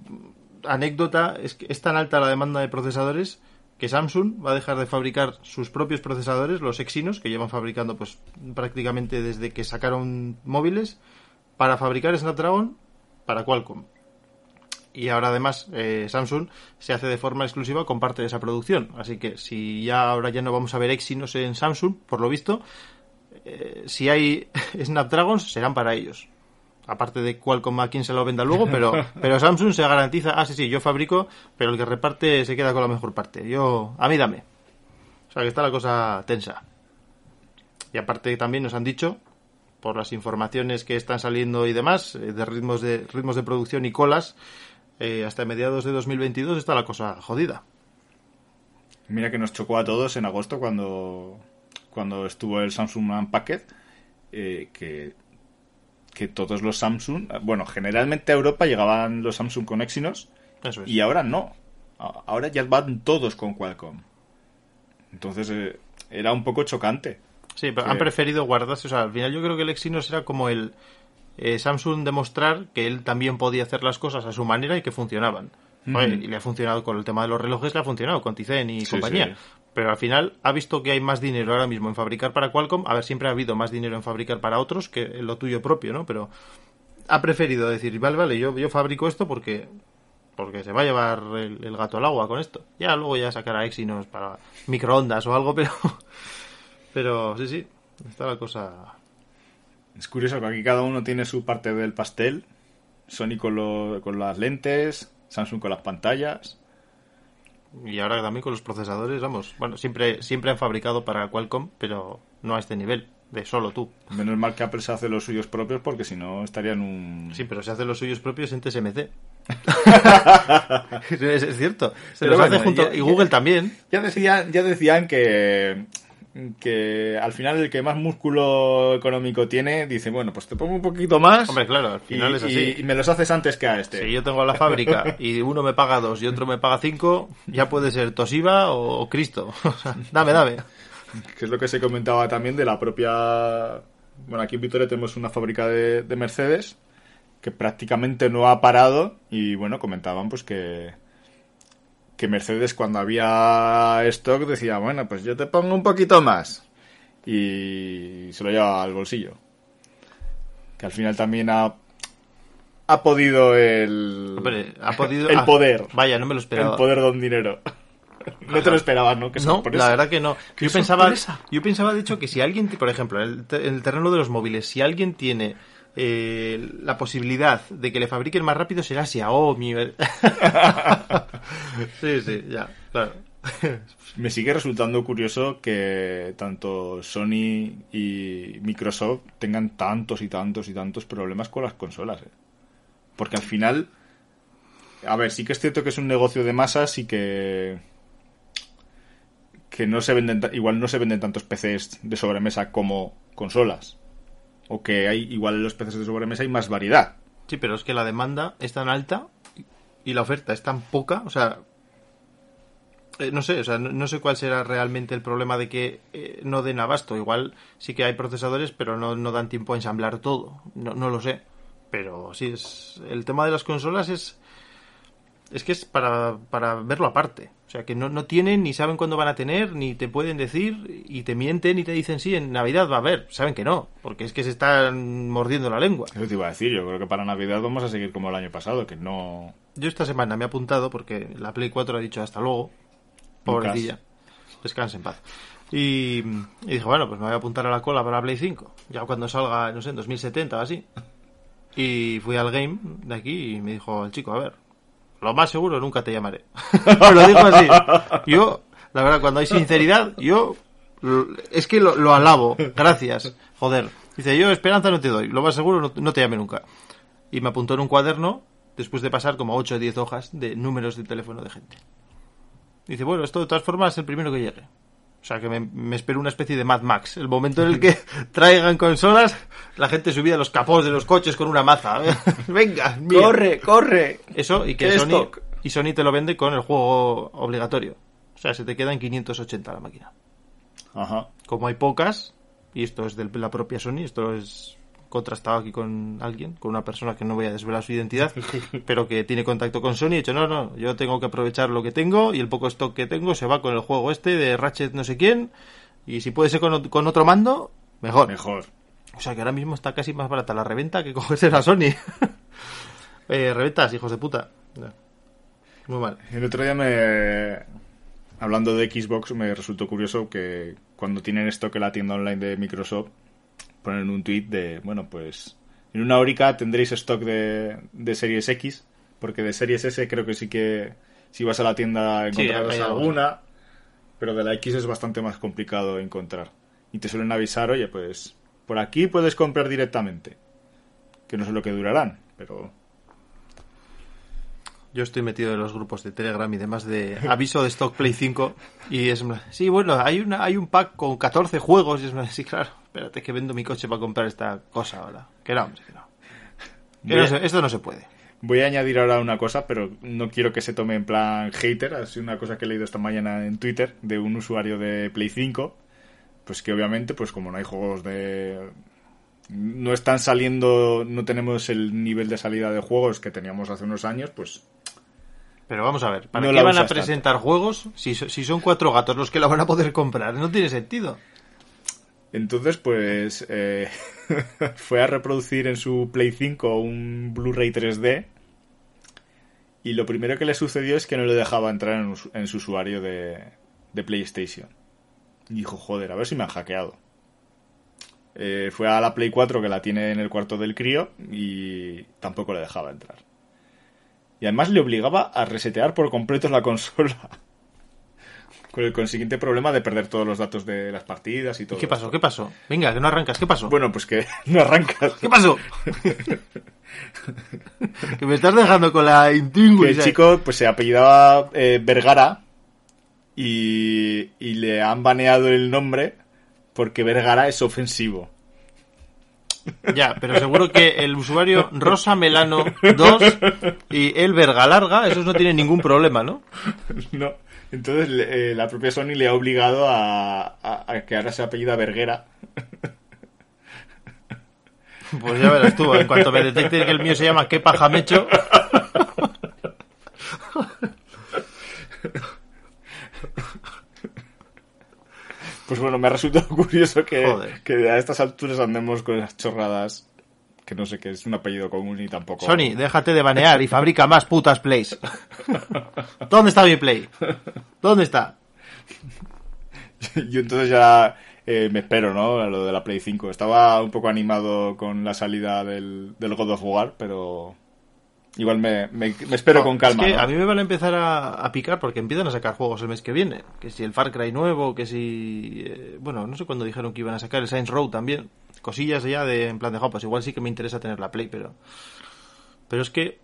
[SPEAKER 1] anécdota, es que es tan alta la demanda de procesadores que Samsung va a dejar de fabricar sus propios procesadores, los Exynos, que llevan fabricando pues prácticamente desde que sacaron móviles, para fabricar Snapdragon para Qualcomm. Y ahora además eh, Samsung se hace de forma exclusiva con parte de esa producción. Así que si ya ahora ya no vamos a ver Exynos en Samsung, por lo visto, eh, si hay Snapdragons serán para ellos aparte de Qualcomm a quien se lo venda luego, pero, pero Samsung se garantiza, ah, sí, sí, yo fabrico, pero el que reparte se queda con la mejor parte. Yo, a mí dame. O sea que está la cosa tensa. Y aparte también nos han dicho, por las informaciones que están saliendo y demás, eh, de ritmos de, ritmos de producción y colas, eh, hasta mediados de 2022 está la cosa jodida.
[SPEAKER 2] Mira que nos chocó a todos en agosto cuando, cuando estuvo el Samsung Unpacked, eh, que, que todos los Samsung, bueno, generalmente a Europa llegaban los Samsung con Exynos
[SPEAKER 1] Eso es.
[SPEAKER 2] y ahora no. Ahora ya van todos con Qualcomm. Entonces eh, era un poco chocante.
[SPEAKER 1] Sí, pero han preferido guardarse. O sea, al final yo creo que el Exynos era como el eh, Samsung demostrar que él también podía hacer las cosas a su manera y que funcionaban. Oye, y le ha funcionado con el tema de los relojes, le ha funcionado con Tizen y
[SPEAKER 2] Sí,
[SPEAKER 1] compañía.
[SPEAKER 2] sí.
[SPEAKER 1] Pero al final ha visto que hay más dinero ahora mismo en fabricar para Qualcomm. A ver, siempre ha habido más dinero en fabricar para otros que lo tuyo propio, ¿no? Pero ha preferido decir, vale, vale, yo, yo fabrico esto porque porque se va a llevar el, el gato al agua con esto. Ya luego ya sacará Exynos para microondas o algo, pero pero sí, sí, está la cosa
[SPEAKER 2] Es curioso que aquí cada uno tiene su parte del pastel. Sony con, lo- con las lentes, Samsung con las pantallas.
[SPEAKER 1] Y ahora también con los procesadores, vamos, bueno, siempre, siempre han fabricado para Qualcomm, pero no a este nivel, de solo tú.
[SPEAKER 2] Menos mal que Apple se hace los suyos propios porque si no estarían un...
[SPEAKER 1] Sí, pero se hacen los suyos propios en TSMC. es, es cierto. Se
[SPEAKER 2] Pero
[SPEAKER 1] los
[SPEAKER 2] bueno,
[SPEAKER 1] hace junto...
[SPEAKER 2] ya-
[SPEAKER 1] y
[SPEAKER 2] ya-
[SPEAKER 1] Google también.
[SPEAKER 2] Ya decían, ya decían que, que al final el que más músculo económico tiene dice, bueno, pues te pongo un poquito más
[SPEAKER 1] Hombre, claro, al
[SPEAKER 2] y,
[SPEAKER 1] final es así.
[SPEAKER 2] y- y me los haces antes que a este.
[SPEAKER 1] Si yo tengo la fábrica y uno me paga dos y otro me paga cinco, ya puede ser Toshiba o, o Cristo. Dame, dame.
[SPEAKER 2] Que es lo que se comentaba también de la propia... Bueno, aquí en Vitoria tenemos una fábrica de, de Mercedes que prácticamente no ha parado y bueno, comentaban pues que que Mercedes cuando había stock decía, bueno, pues yo te pongo un poquito más y se lo lleva al bolsillo. Que al final también ha ha podido el
[SPEAKER 1] Hombre, ha podido...
[SPEAKER 2] el
[SPEAKER 1] ah,
[SPEAKER 2] poder,
[SPEAKER 1] Vaya, no me lo esperaba.
[SPEAKER 2] el poder de un dinero. No te lo esperabas, ¿no? Que
[SPEAKER 1] No, la verdad que no.
[SPEAKER 2] Qué
[SPEAKER 1] Yo pensaba, yo pensaba, de hecho, que si alguien, por ejemplo, en el terreno de los móviles, si alguien tiene eh, la posibilidad de que le fabriquen más rápido, será Xiaomi. sí, sí, ya, claro.
[SPEAKER 2] Me sigue resultando curioso que tanto Sony y Microsoft tengan tantos y tantos y tantos problemas con las consolas. ¿eh? Porque al final, a ver, sí que es cierto que es un negocio de masas y que que no se venden igual no se venden tantos PCs de sobremesa como consolas o que hay igual en los PCs de sobremesa hay más variedad.
[SPEAKER 1] Sí, pero es que la demanda es tan alta y la oferta es tan poca, o sea, eh, no sé, o sea, no, no sé cuál será realmente el problema de que eh, no den abasto. Igual sí que hay procesadores, pero no, no dan tiempo a ensamblar todo. No, no lo sé. Pero sí, es el tema de las consolas es es que es para, para verlo aparte. O sea, que no, no tienen, ni saben cuándo van a tener, ni te pueden decir, y te mienten y te dicen, sí, en Navidad va a haber. Saben que no, porque es que se están mordiendo la lengua.
[SPEAKER 2] Eso te iba a decir, yo creo que para Navidad vamos a seguir como el año pasado, que no
[SPEAKER 1] Yo esta semana me he apuntado porque la Play 4 ha dicho hasta luego. Pobrecilla. Descanse en paz. Y, y dije, bueno, pues me voy a apuntar a la cola para la Play 5. Ya cuando salga, no sé, en 2070 o así. Y fui al game de aquí y me dijo el chico, a ver, lo más seguro nunca te llamaré. lo dijo así. Yo, la verdad, cuando hay sinceridad, yo es que lo, lo alabo. Gracias. Joder. Dice, yo esperanza no te doy. Lo más seguro no, no te llame nunca. Y me apuntó en un cuaderno después de pasar como 8 o 10 hojas de números de teléfono de gente. Dice, bueno, esto de todas formas es el primero que llegue. O sea, que me, me espero una especie de Mad Max. El momento en el que traigan consolas, la gente subida a los capós de los coches con una maza. Venga, mira.
[SPEAKER 2] corre!
[SPEAKER 1] Eso, y que
[SPEAKER 2] ¿Qué
[SPEAKER 1] Sony,
[SPEAKER 2] stock?
[SPEAKER 1] y Sony te lo vende con el juego obligatorio. O sea, se te queda en 580 la máquina.
[SPEAKER 2] Ajá.
[SPEAKER 1] Como hay pocas, y esto es de la propia Sony, esto es contrastado aquí con alguien, con una persona que no voy a desvelar su identidad, pero que tiene contacto con Sony y ha dicho, no, no, yo tengo que aprovechar lo que tengo y el poco stock que tengo se va con el juego este de Ratchet no sé quién, y si puede ser con, con otro mando, mejor.
[SPEAKER 2] Mejor.
[SPEAKER 1] O sea que ahora mismo está casi más barata la reventa que cogerse la Sony. eh, reventas, hijos de puta. Muy mal.
[SPEAKER 2] El otro día me... Hablando de Xbox, me resultó curioso que cuando tienen stock en la tienda online de Microsoft, ponen un tweet de, bueno, pues en una horica tendréis stock de, de Series X, porque de Series S creo que sí que si vas a la tienda encontrarás alguna, pero de la X es bastante más complicado encontrar. Y te suelen avisar, oye, pues por aquí puedes comprar directamente. Que no sé lo que durarán, pero
[SPEAKER 1] Yo estoy metido en los grupos de Telegram y demás de aviso de Stock Play 5 y es sí, bueno, hay una hay un pack con 14 juegos y es sí, claro, espérate que vendo mi coche para comprar esta cosa ahora. Que no, hombre, que no. Que no se- esto no se puede.
[SPEAKER 2] Voy a añadir ahora una cosa, pero no quiero que se tome en plan hater. Ha sido una cosa que he leído esta mañana en Twitter de un usuario de Play 5. Pues que obviamente, pues como no hay juegos de... No están saliendo, no tenemos el nivel de salida de juegos que teníamos hace unos años, pues
[SPEAKER 1] Pero vamos a ver, ¿para
[SPEAKER 2] No
[SPEAKER 1] qué van a presentar juegos si, si son cuatro gatos los que la van a poder comprar? No tiene sentido.
[SPEAKER 2] Entonces, pues eh, fue a reproducir en su Play 5 un Blu-ray 3D y lo primero que le sucedió es que no le dejaba entrar en, su usuario de, de PlayStation. Y dijo, joder, a ver si me han hackeado. Eh, fue a la Play 4 que la tiene en el cuarto del crío y tampoco le dejaba entrar. Y además le obligaba a resetear por completo la consola. Con el consiguiente problema de perder todos los datos de las partidas y todo.
[SPEAKER 1] ¿Qué pasó? ¿Qué pasó? Venga, que no arrancas. ¿Qué pasó?
[SPEAKER 2] Bueno, pues que no arrancas.
[SPEAKER 1] ¿Qué pasó? que me estás dejando con la intriga.
[SPEAKER 2] Que el chico pues se apellidaba eh, Vergara y, y le han baneado el nombre porque Vergara es ofensivo.
[SPEAKER 1] Ya, pero seguro que el usuario Rosa Melano 2 y el Verga Larga, esos no tienen ningún problema, ¿no?
[SPEAKER 2] no. Entonces eh, la propia Sony le ha obligado a, a- a que ahora se apellida Verguera.
[SPEAKER 1] Pues ya verás tú, en cuanto me detecten que el mío se llama Qué pajamecho.
[SPEAKER 2] Pues bueno, me ha resultado curioso que, que a estas alturas andemos con esas chorradas. Que no sé qué es un apellido común y tampoco.
[SPEAKER 1] Sony, déjate de banear y fabrica más putas plays. ¿Dónde está mi play? ¿Dónde está?
[SPEAKER 2] Yo entonces ya eh, me espero, ¿no? A lo de la Play 5. Estaba un poco animado con la salida del, del God of War, pero igual me, me- me espero con calma.
[SPEAKER 1] Es que
[SPEAKER 2] ¿no?
[SPEAKER 1] a mí me van a empezar a, a picar porque empiezan a sacar juegos el mes que viene. Que si el Far Cry nuevo, que si... eh, bueno, no sé cuándo dijeron que iban a sacar el Saints Row también. Cosillas ya de en plan de, "Jo, pues igual sí que me interesa tener la Play, pero... Pero es que...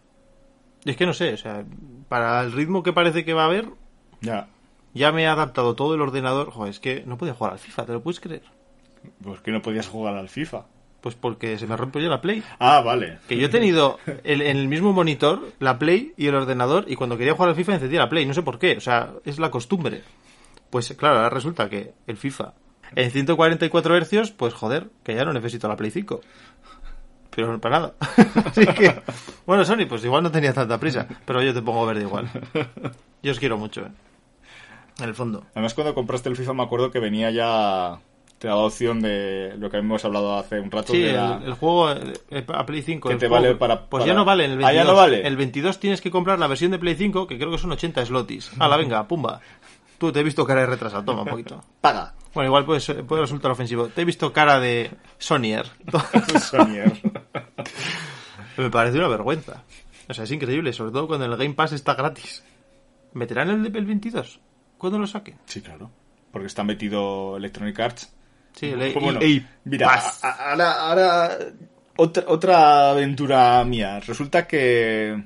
[SPEAKER 1] Es que no sé, o sea, para el ritmo que parece que va a haber,
[SPEAKER 2] Ya.
[SPEAKER 1] ya me he adaptado todo el ordenador. Joder, es que no podía jugar al FIFA, ¿te lo puedes creer?
[SPEAKER 2] Pues que no podías jugar al FIFA.
[SPEAKER 1] Pues porque se me rompió ya la Play.
[SPEAKER 2] Ah, vale.
[SPEAKER 1] Que yo he tenido el- en el mismo monitor la Play y el ordenador y cuando quería jugar al FIFA encendía la Play, no sé por qué, o sea, es la costumbre. Pues claro, ahora resulta que el FIFA en 144 hercios, pues joder, que ya no necesito la Play 5. Pero para nada. Así que, bueno, Sony, pues igual no tenía tanta prisa, pero yo te pongo verde igual. Yo os quiero mucho, ¿eh? En el fondo.
[SPEAKER 2] Además, cuando compraste el FIFA me acuerdo que venía ya... Te daba opción de lo que hemos hablado hace un rato.
[SPEAKER 1] Sí,
[SPEAKER 2] de
[SPEAKER 1] el,
[SPEAKER 2] la-
[SPEAKER 1] el juego eh, eh, a Play 5.
[SPEAKER 2] Que te
[SPEAKER 1] juego-
[SPEAKER 2] vale para-
[SPEAKER 1] Pues
[SPEAKER 2] para-
[SPEAKER 1] ya no vale en el
[SPEAKER 2] Ah,
[SPEAKER 1] 22.
[SPEAKER 2] ya no vale.
[SPEAKER 1] El 22 tienes que comprar la versión de Play 5, que creo que son 80 slotis. la venga, pumba. Tú te he visto cara de retrasado, toma un poquito.
[SPEAKER 2] Paga.
[SPEAKER 1] Bueno, igual puede, puede resultar ofensivo. Te he visto cara de Sonyer.
[SPEAKER 2] Sonier.
[SPEAKER 1] Me parece una vergüenza. O sea, es increíble, sobre todo cuando el Game Pass está gratis. ¿Meterán el el 22? ¿Cuándo lo saquen?
[SPEAKER 2] Sí, claro. Porque está metido Electronic Arts.
[SPEAKER 1] Sí, el
[SPEAKER 2] Pues bueno,
[SPEAKER 1] EA
[SPEAKER 2] mira, ahora, ahora otra, otra aventura mía. Resulta que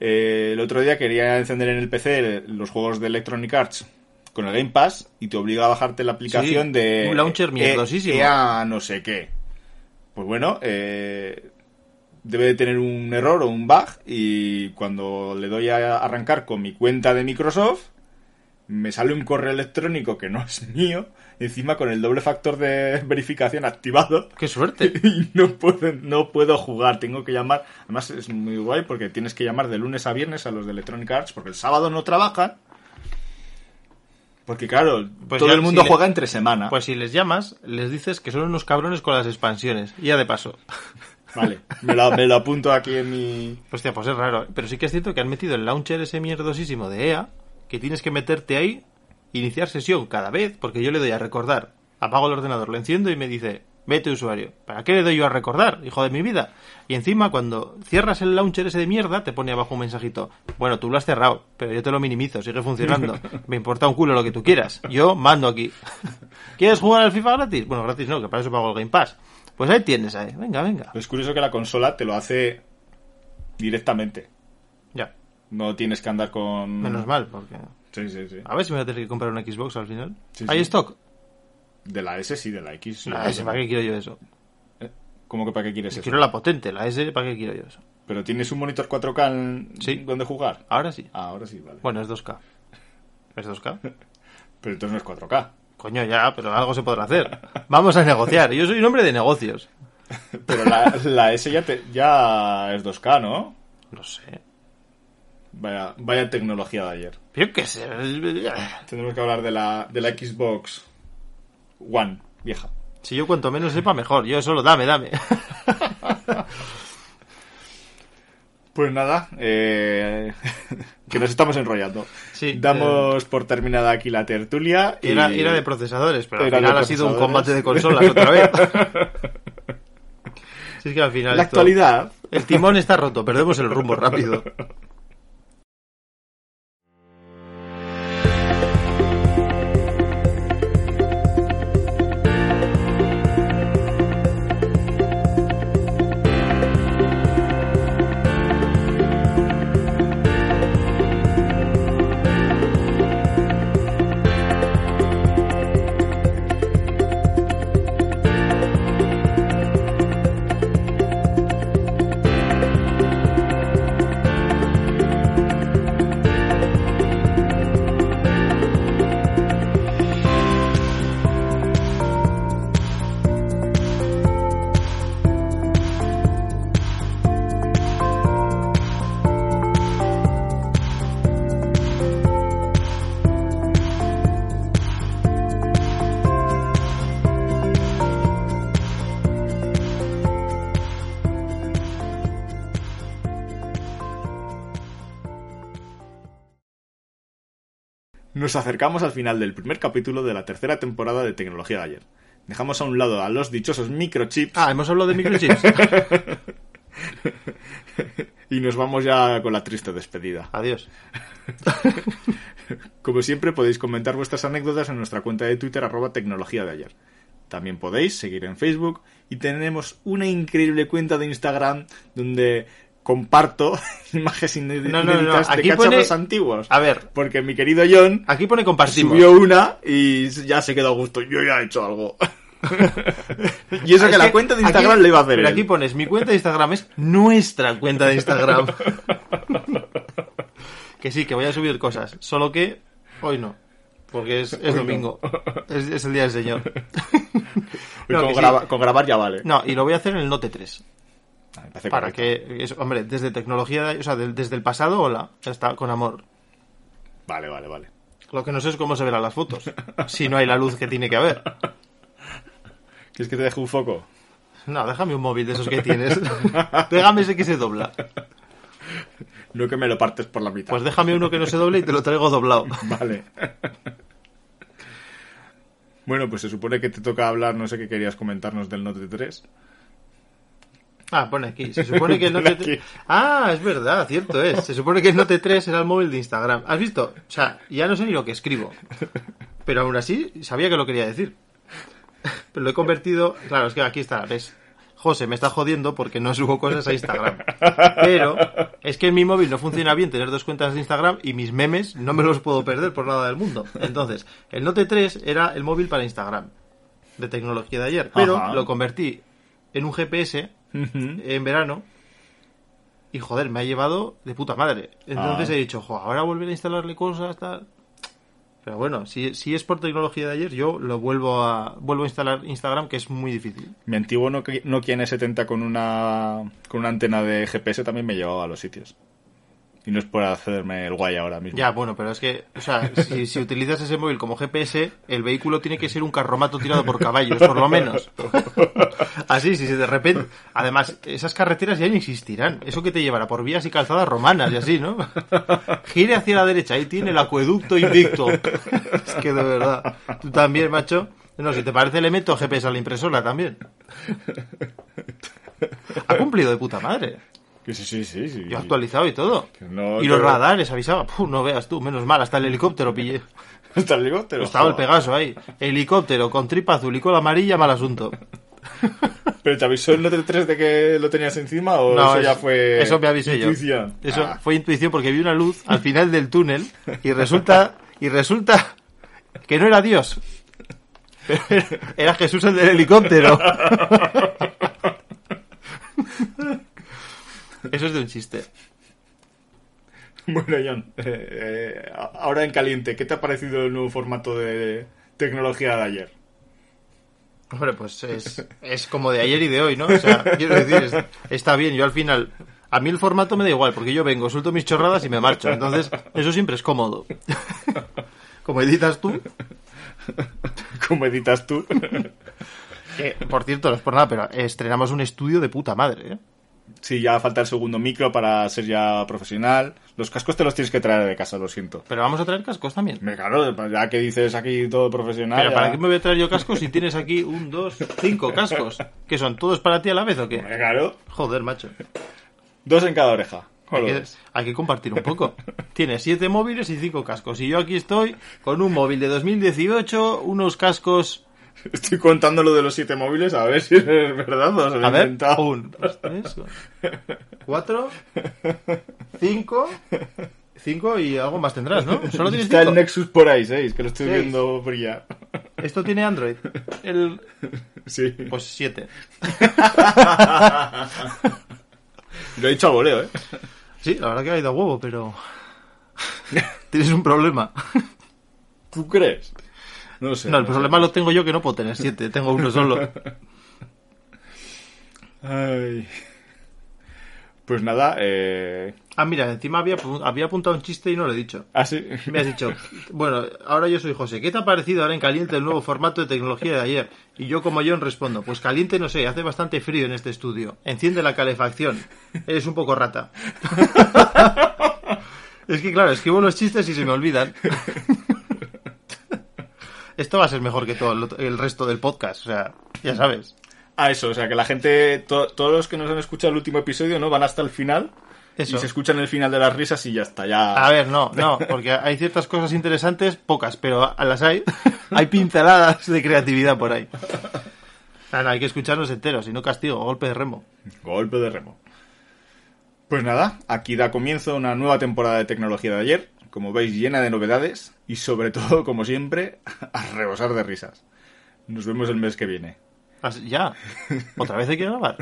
[SPEAKER 2] eh, el otro día quería encender en el PC los juegos de Electronic Arts con el Game Pass y te obliga a bajarte la aplicación
[SPEAKER 1] Sí,
[SPEAKER 2] de
[SPEAKER 1] un launcher mierdosísimo.
[SPEAKER 2] EA no sé qué. Pues bueno, eh, debe de tener un error o un bug y cuando le doy a arrancar con mi cuenta de Microsoft me sale un correo electrónico que no es mío, encima con el doble factor de verificación activado.
[SPEAKER 1] ¡Qué suerte!
[SPEAKER 2] Y no puedo, no puedo jugar, tengo que llamar. Además es muy guay porque tienes que llamar de lunes a viernes a los de Electronic Arts porque el sábado no trabajan. Porque claro,
[SPEAKER 1] Pues
[SPEAKER 2] todo
[SPEAKER 1] ya,
[SPEAKER 2] el mundo
[SPEAKER 1] si le-
[SPEAKER 2] juega entre semana.
[SPEAKER 1] Pues si les llamas, les dices que son unos cabrones con las expansiones. Y ya de paso.
[SPEAKER 2] Vale, me lo, me lo apunto aquí en mi...
[SPEAKER 1] Hostia, pues es raro. Pero sí que es cierto que han metido el launcher ese mierdosísimo de EA, que tienes que meterte ahí, iniciar sesión cada vez, porque yo le doy a recordar. Apago el ordenador, lo enciendo y me dice, vete usuario. ¿Para qué le doy yo a recordar, hijo de mi vida? Y encima, cuando cierras el launcher ese de mierda, te pone abajo un mensajito. Bueno, tú lo has cerrado, pero yo te lo minimizo, sigue funcionando. Me importa un culo lo que tú quieras. Yo mando aquí. ¿Quieres jugar al FIFA gratis? Bueno, gratis no, que para eso pago el Game Pass. Pues ahí tienes, ahí. Venga, venga.
[SPEAKER 2] Es curioso que la consola te lo hace directamente. No tienes que andar con...
[SPEAKER 1] Menos mal, porque...
[SPEAKER 2] Sí, sí, sí.
[SPEAKER 1] A ver si me voy a tener que comprar una Xbox al final.
[SPEAKER 2] Sí,
[SPEAKER 1] ¿Hay
[SPEAKER 2] sí.
[SPEAKER 1] stock?
[SPEAKER 2] De la S sí, de la X.
[SPEAKER 1] La
[SPEAKER 2] no.
[SPEAKER 1] S, ¿para qué quiero yo eso?
[SPEAKER 2] ¿Cómo que para qué quieres eso?
[SPEAKER 1] Quiero la potente, la S, ¿para qué quiero yo eso?
[SPEAKER 2] Pero tienes un monitor 4K en...
[SPEAKER 1] Sí.
[SPEAKER 2] donde jugar.
[SPEAKER 1] Ahora sí.
[SPEAKER 2] Ah, ahora sí, vale.
[SPEAKER 1] Bueno, es 2K. ¿Es 2K?
[SPEAKER 2] Pero entonces no es 4K.
[SPEAKER 1] Coño, ya, pero algo se podrá hacer. Vamos a negociar. Yo soy un hombre de negocios.
[SPEAKER 2] Pero la, la S ya, te- ya es 2K, ¿no?
[SPEAKER 1] No sé.
[SPEAKER 2] Vaya, vaya tecnología de ayer.
[SPEAKER 1] Yo qué sé.
[SPEAKER 2] Tendremos que hablar de la, de la Xbox One, vieja.
[SPEAKER 1] Si yo cuanto menos sepa, mejor. Yo solo dame, dame.
[SPEAKER 2] Pues nada, eh, que nos estamos enrollando.
[SPEAKER 1] Sí,
[SPEAKER 2] Damos por terminada aquí la tertulia. y-
[SPEAKER 1] Era, era de procesadores, pero al final ha sido un combate de consolas otra vez. Si es que al final.
[SPEAKER 2] La
[SPEAKER 1] esto-
[SPEAKER 2] actualidad.
[SPEAKER 1] El timón está roto, perdemos el rumbo rápido.
[SPEAKER 2] Nos acercamos al final del primer capítulo de la tercera temporada de Tecnología de ayer. Dejamos a un lado a los dichosos microchips
[SPEAKER 1] Ah, hemos hablado de microchips.
[SPEAKER 2] y nos vamos ya con la triste despedida.
[SPEAKER 1] Adiós.
[SPEAKER 2] Como siempre podéis comentar vuestras anécdotas en nuestra cuenta de Twitter arroba tecnología de ayer. También podéis seguir en Facebook y tenemos una increíble cuenta de Instagram donde comparto imágenes inéditas
[SPEAKER 1] No, no, no,
[SPEAKER 2] de
[SPEAKER 1] aquí
[SPEAKER 2] cacharros
[SPEAKER 1] pone-
[SPEAKER 2] antiguos.
[SPEAKER 1] A ver,
[SPEAKER 2] Porque mi querido John
[SPEAKER 1] aquí pone compartimos.
[SPEAKER 2] subió una y ya se quedó a gusto. Yo ya he hecho algo. y eso
[SPEAKER 1] Es
[SPEAKER 2] que la cuenta de Instagram
[SPEAKER 1] aquí-
[SPEAKER 2] le iba a hacer
[SPEAKER 1] Pero
[SPEAKER 2] él.
[SPEAKER 1] aquí pones mi cuenta de Instagram es nuestra cuenta de Instagram. que sí, que voy a subir cosas. Solo que hoy no. Porque es, es domingo. Es, es el día del Señor. No,
[SPEAKER 2] con,
[SPEAKER 1] sí.
[SPEAKER 2] con grabar ya vale.
[SPEAKER 1] No, y lo voy a hacer en el Note 3. Para
[SPEAKER 2] correcto.
[SPEAKER 1] que, es- hombre, desde tecnología, o sea, desde el pasado, hola, está, con amor.
[SPEAKER 2] Vale, vale, vale.
[SPEAKER 1] Lo que no sé es cómo se verán las fotos. Si no hay la luz que tiene que haber.
[SPEAKER 2] ¿Quieres que te deje un foco?
[SPEAKER 1] No, déjame un móvil de esos que tienes. déjame ese que se dobla.
[SPEAKER 2] No que me lo partes por la mitad.
[SPEAKER 1] Pues déjame uno que no se doble y te lo traigo doblado.
[SPEAKER 2] Vale. bueno, pues se supone que te toca hablar, no sé qué querías comentarnos del Note 3.
[SPEAKER 1] Ah, pone aquí. Se supone que el Note
[SPEAKER 2] aquí.
[SPEAKER 1] 3... Ah, es verdad, cierto es. Se supone que el Note 3 era el móvil de Instagram. ¿Has visto? O sea, ya no sé ni lo que escribo. Pero aún así, sabía que lo quería decir. Pero lo he convertido... Claro, es que aquí está, ¿ves? José me está jodiendo porque no subo cosas a Instagram. Pero es que en mi móvil no funciona bien tener dos cuentas de Instagram y mis memes no me los puedo perder por nada del mundo. Entonces, el Note 3 era el móvil para Instagram de tecnología de ayer, pero
[SPEAKER 2] Ajá.
[SPEAKER 1] lo convertí en un GPS en verano y joder, me ha llevado de puta madre. Entonces
[SPEAKER 2] Ah.
[SPEAKER 1] he dicho, jo, ahora volver a instalarle cosas, tal. Pero bueno, si, si es por tecnología de ayer, yo lo vuelvo a vuelvo a instalar Instagram, que es muy difícil.
[SPEAKER 2] Mi antiguo Nokia Nokia N70 con una, con una antena de GPS también me llevaba a los sitios. Y no es por hacerme el guay ahora mismo.
[SPEAKER 1] Ya, bueno, pero es que, o sea, si, si utilizas ese móvil como GPS, el vehículo tiene que ser un carromato tirado por caballos, por lo menos. Así, si de repente... Además, esas carreteras ya no existirán. Eso que te llevará por vías y calzadas romanas y así, ¿no? Gire hacia la derecha, ahí tiene el acueducto invicto. Es que de verdad. Tú también, macho. No, si te parece, le meto GPS a la impresora también. Ha cumplido de puta madre.
[SPEAKER 2] Que sí, sí, sí. sí.
[SPEAKER 1] Yo actualizado y todo.
[SPEAKER 2] No
[SPEAKER 1] y los radares avisaba. Puh, no veas tú, menos mal, hasta el helicóptero pillé.
[SPEAKER 2] Hasta el helicóptero.
[SPEAKER 1] Estaba el. Pegaso ahí. Helicóptero con tripa azul y cola amarilla, mal asunto.
[SPEAKER 2] ¿Pero te avisó el Note 3 de que lo tenías encima o
[SPEAKER 1] No,
[SPEAKER 2] eso ya fue
[SPEAKER 1] eso me avisé yo.
[SPEAKER 2] intuición?
[SPEAKER 1] Eso
[SPEAKER 2] Ah,
[SPEAKER 1] fue intuición porque vi una luz al final del túnel y resulta y resulta que no era Dios. Era- Era Jesús el del helicóptero. Eso es de un chiste.
[SPEAKER 2] Bueno, John, eh, eh, ahora en caliente, ¿qué te ha parecido el nuevo formato de tecnología de ayer?
[SPEAKER 1] Hombre, pues es, es como de ayer y de hoy, ¿no? O sea, quiero decir, es- está bien. Yo al final, a mí el formato me da igual, porque yo vengo, suelto mis chorradas y me marcho. Entonces, eso siempre es cómodo. Como editas tú,
[SPEAKER 2] ¿Cómo editas tú?
[SPEAKER 1] que, por cierto, no es por nada, pero estrenamos un estudio de puta madre, ¿eh?
[SPEAKER 2] Sí, ya falta el segundo micro para ser ya profesional. Los cascos te los tienes que traer de casa, lo siento.
[SPEAKER 1] Pero vamos a traer cascos también.
[SPEAKER 2] Me claro, ya que dices aquí todo profesional.
[SPEAKER 1] Pero
[SPEAKER 2] ya-
[SPEAKER 1] ¿para qué me voy a traer yo cascos si tienes aquí un, dos, cinco cascos? ¿Que son todos para ti a la vez o qué?
[SPEAKER 2] Me claro,
[SPEAKER 1] Joder, macho.
[SPEAKER 2] dos en cada oreja.
[SPEAKER 1] Hay que, hay que compartir un poco. Tienes siete móviles y cinco cascos. Y yo aquí estoy con un móvil de 2018, unos cascos...
[SPEAKER 2] Estoy contando lo de los siete móviles a ver si es verdad o se lo
[SPEAKER 1] A
[SPEAKER 2] he
[SPEAKER 1] ver,
[SPEAKER 2] inventado.
[SPEAKER 1] un, dos, tres, cuatro, cinco... Cinco y algo más tendrás, ¿no? Solo tienes
[SPEAKER 2] Está el. Nexus por ahí, seis, que lo estoy
[SPEAKER 1] Seis.
[SPEAKER 2] viendo brillar.
[SPEAKER 1] Esto tiene Android. El...
[SPEAKER 2] Sí.
[SPEAKER 1] Pues siete.
[SPEAKER 2] Lo he dicho a voleo, ¿eh?
[SPEAKER 1] Sí, la verdad que ha ido a huevo, pero... Tienes un problema.
[SPEAKER 2] ¿Tú crees? No sé.
[SPEAKER 1] No, el problema lo tengo yo que no puedo tener siete, tengo uno solo.
[SPEAKER 2] Ay. Pues nada, eh...
[SPEAKER 1] Ah, mira, encima había, había apuntado un chiste y no lo he dicho.
[SPEAKER 2] Ah, sí.
[SPEAKER 1] Me has dicho, bueno, ahora yo soy José, ¿qué te ha parecido ahora en caliente el nuevo formato de tecnología de ayer? Y yo como John respondo, pues caliente no sé, hace bastante frío en este estudio. Enciende la calefacción. Eres un poco rata. es que claro, escribo los chistes y se me olvidan. Esto va a ser mejor que todo el, el resto del podcast, o sea, ya sabes.
[SPEAKER 2] Ah, eso, o sea, que la gente, to- todos los que nos han escuchado el último episodio, ¿no? Van hasta el final.
[SPEAKER 1] Eso.
[SPEAKER 2] Y se escuchan el final de las risas y ya está, ya...
[SPEAKER 1] A ver, no, no, porque hay ciertas cosas interesantes, pocas, pero a las hay. Hay pinceladas de creatividad por ahí. Ah, no, hay que escucharlos enteros, si no castigo, golpe de remo.
[SPEAKER 2] Golpe de remo. Pues nada, aquí da comienzo una nueva temporada de tecnología de ayer, como veis llena de novedades y sobre todo, como siempre, a rebosar de risas. Nos vemos el mes que viene.
[SPEAKER 1] As- Ya, otra vez hay que grabar.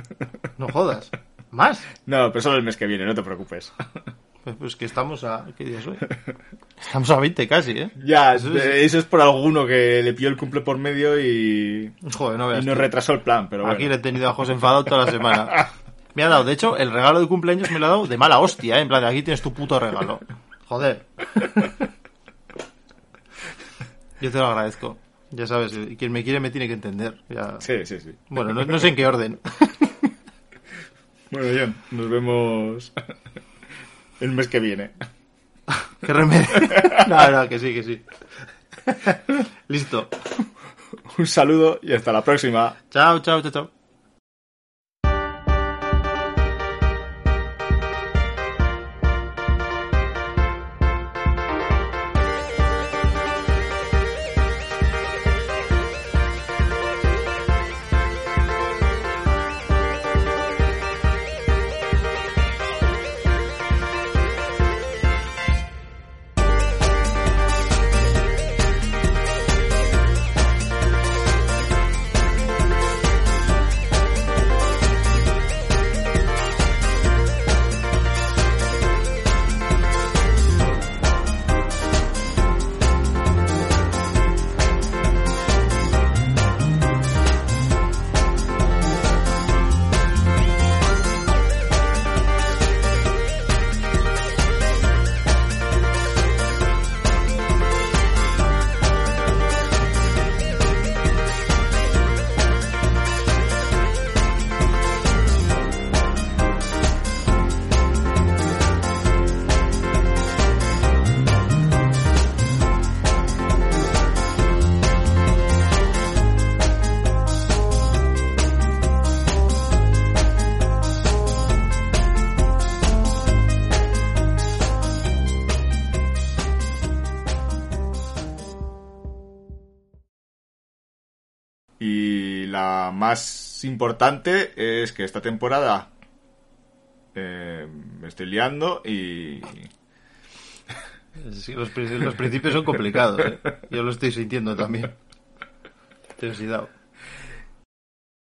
[SPEAKER 1] No jodas. ¿Más?
[SPEAKER 2] No, pero solo el mes que viene, no te preocupes.
[SPEAKER 1] Pues, pues que estamos a... ¿Qué día es hoy? Estamos a 20 casi, ¿eh?
[SPEAKER 2] Ya,
[SPEAKER 1] Eso
[SPEAKER 2] eso
[SPEAKER 1] es-
[SPEAKER 2] es, por alguno que le pilló el cumple por medio y,
[SPEAKER 1] Joder, no
[SPEAKER 2] y
[SPEAKER 1] veas.
[SPEAKER 2] nos
[SPEAKER 1] tú.
[SPEAKER 2] retrasó el plan, pero
[SPEAKER 1] Aquí
[SPEAKER 2] bueno.
[SPEAKER 1] le he tenido a José enfadado toda la semana. Me ha dado, de hecho, el regalo de cumpleaños me lo ha dado de mala hostia, ¿eh? En plan, aquí tienes tu puto regalo. Joder. Yo te lo agradezco. Ya sabes, quien me quiere me tiene que entender. Ya...
[SPEAKER 2] Sí, sí, sí.
[SPEAKER 1] Bueno, no, no sé en qué orden.
[SPEAKER 2] Bueno, John, nos vemos el mes que viene.
[SPEAKER 1] ¿Qué remedio? No, no, que sí, que sí. Listo.
[SPEAKER 2] Un saludo y hasta la próxima.
[SPEAKER 1] Chao, chao, chao, chao.
[SPEAKER 2] Importante es que esta temporada eh, me estoy liando y...
[SPEAKER 1] Sí, los, los principios son complicados, ¿eh? Yo lo estoy sintiendo también. Ten cuidado.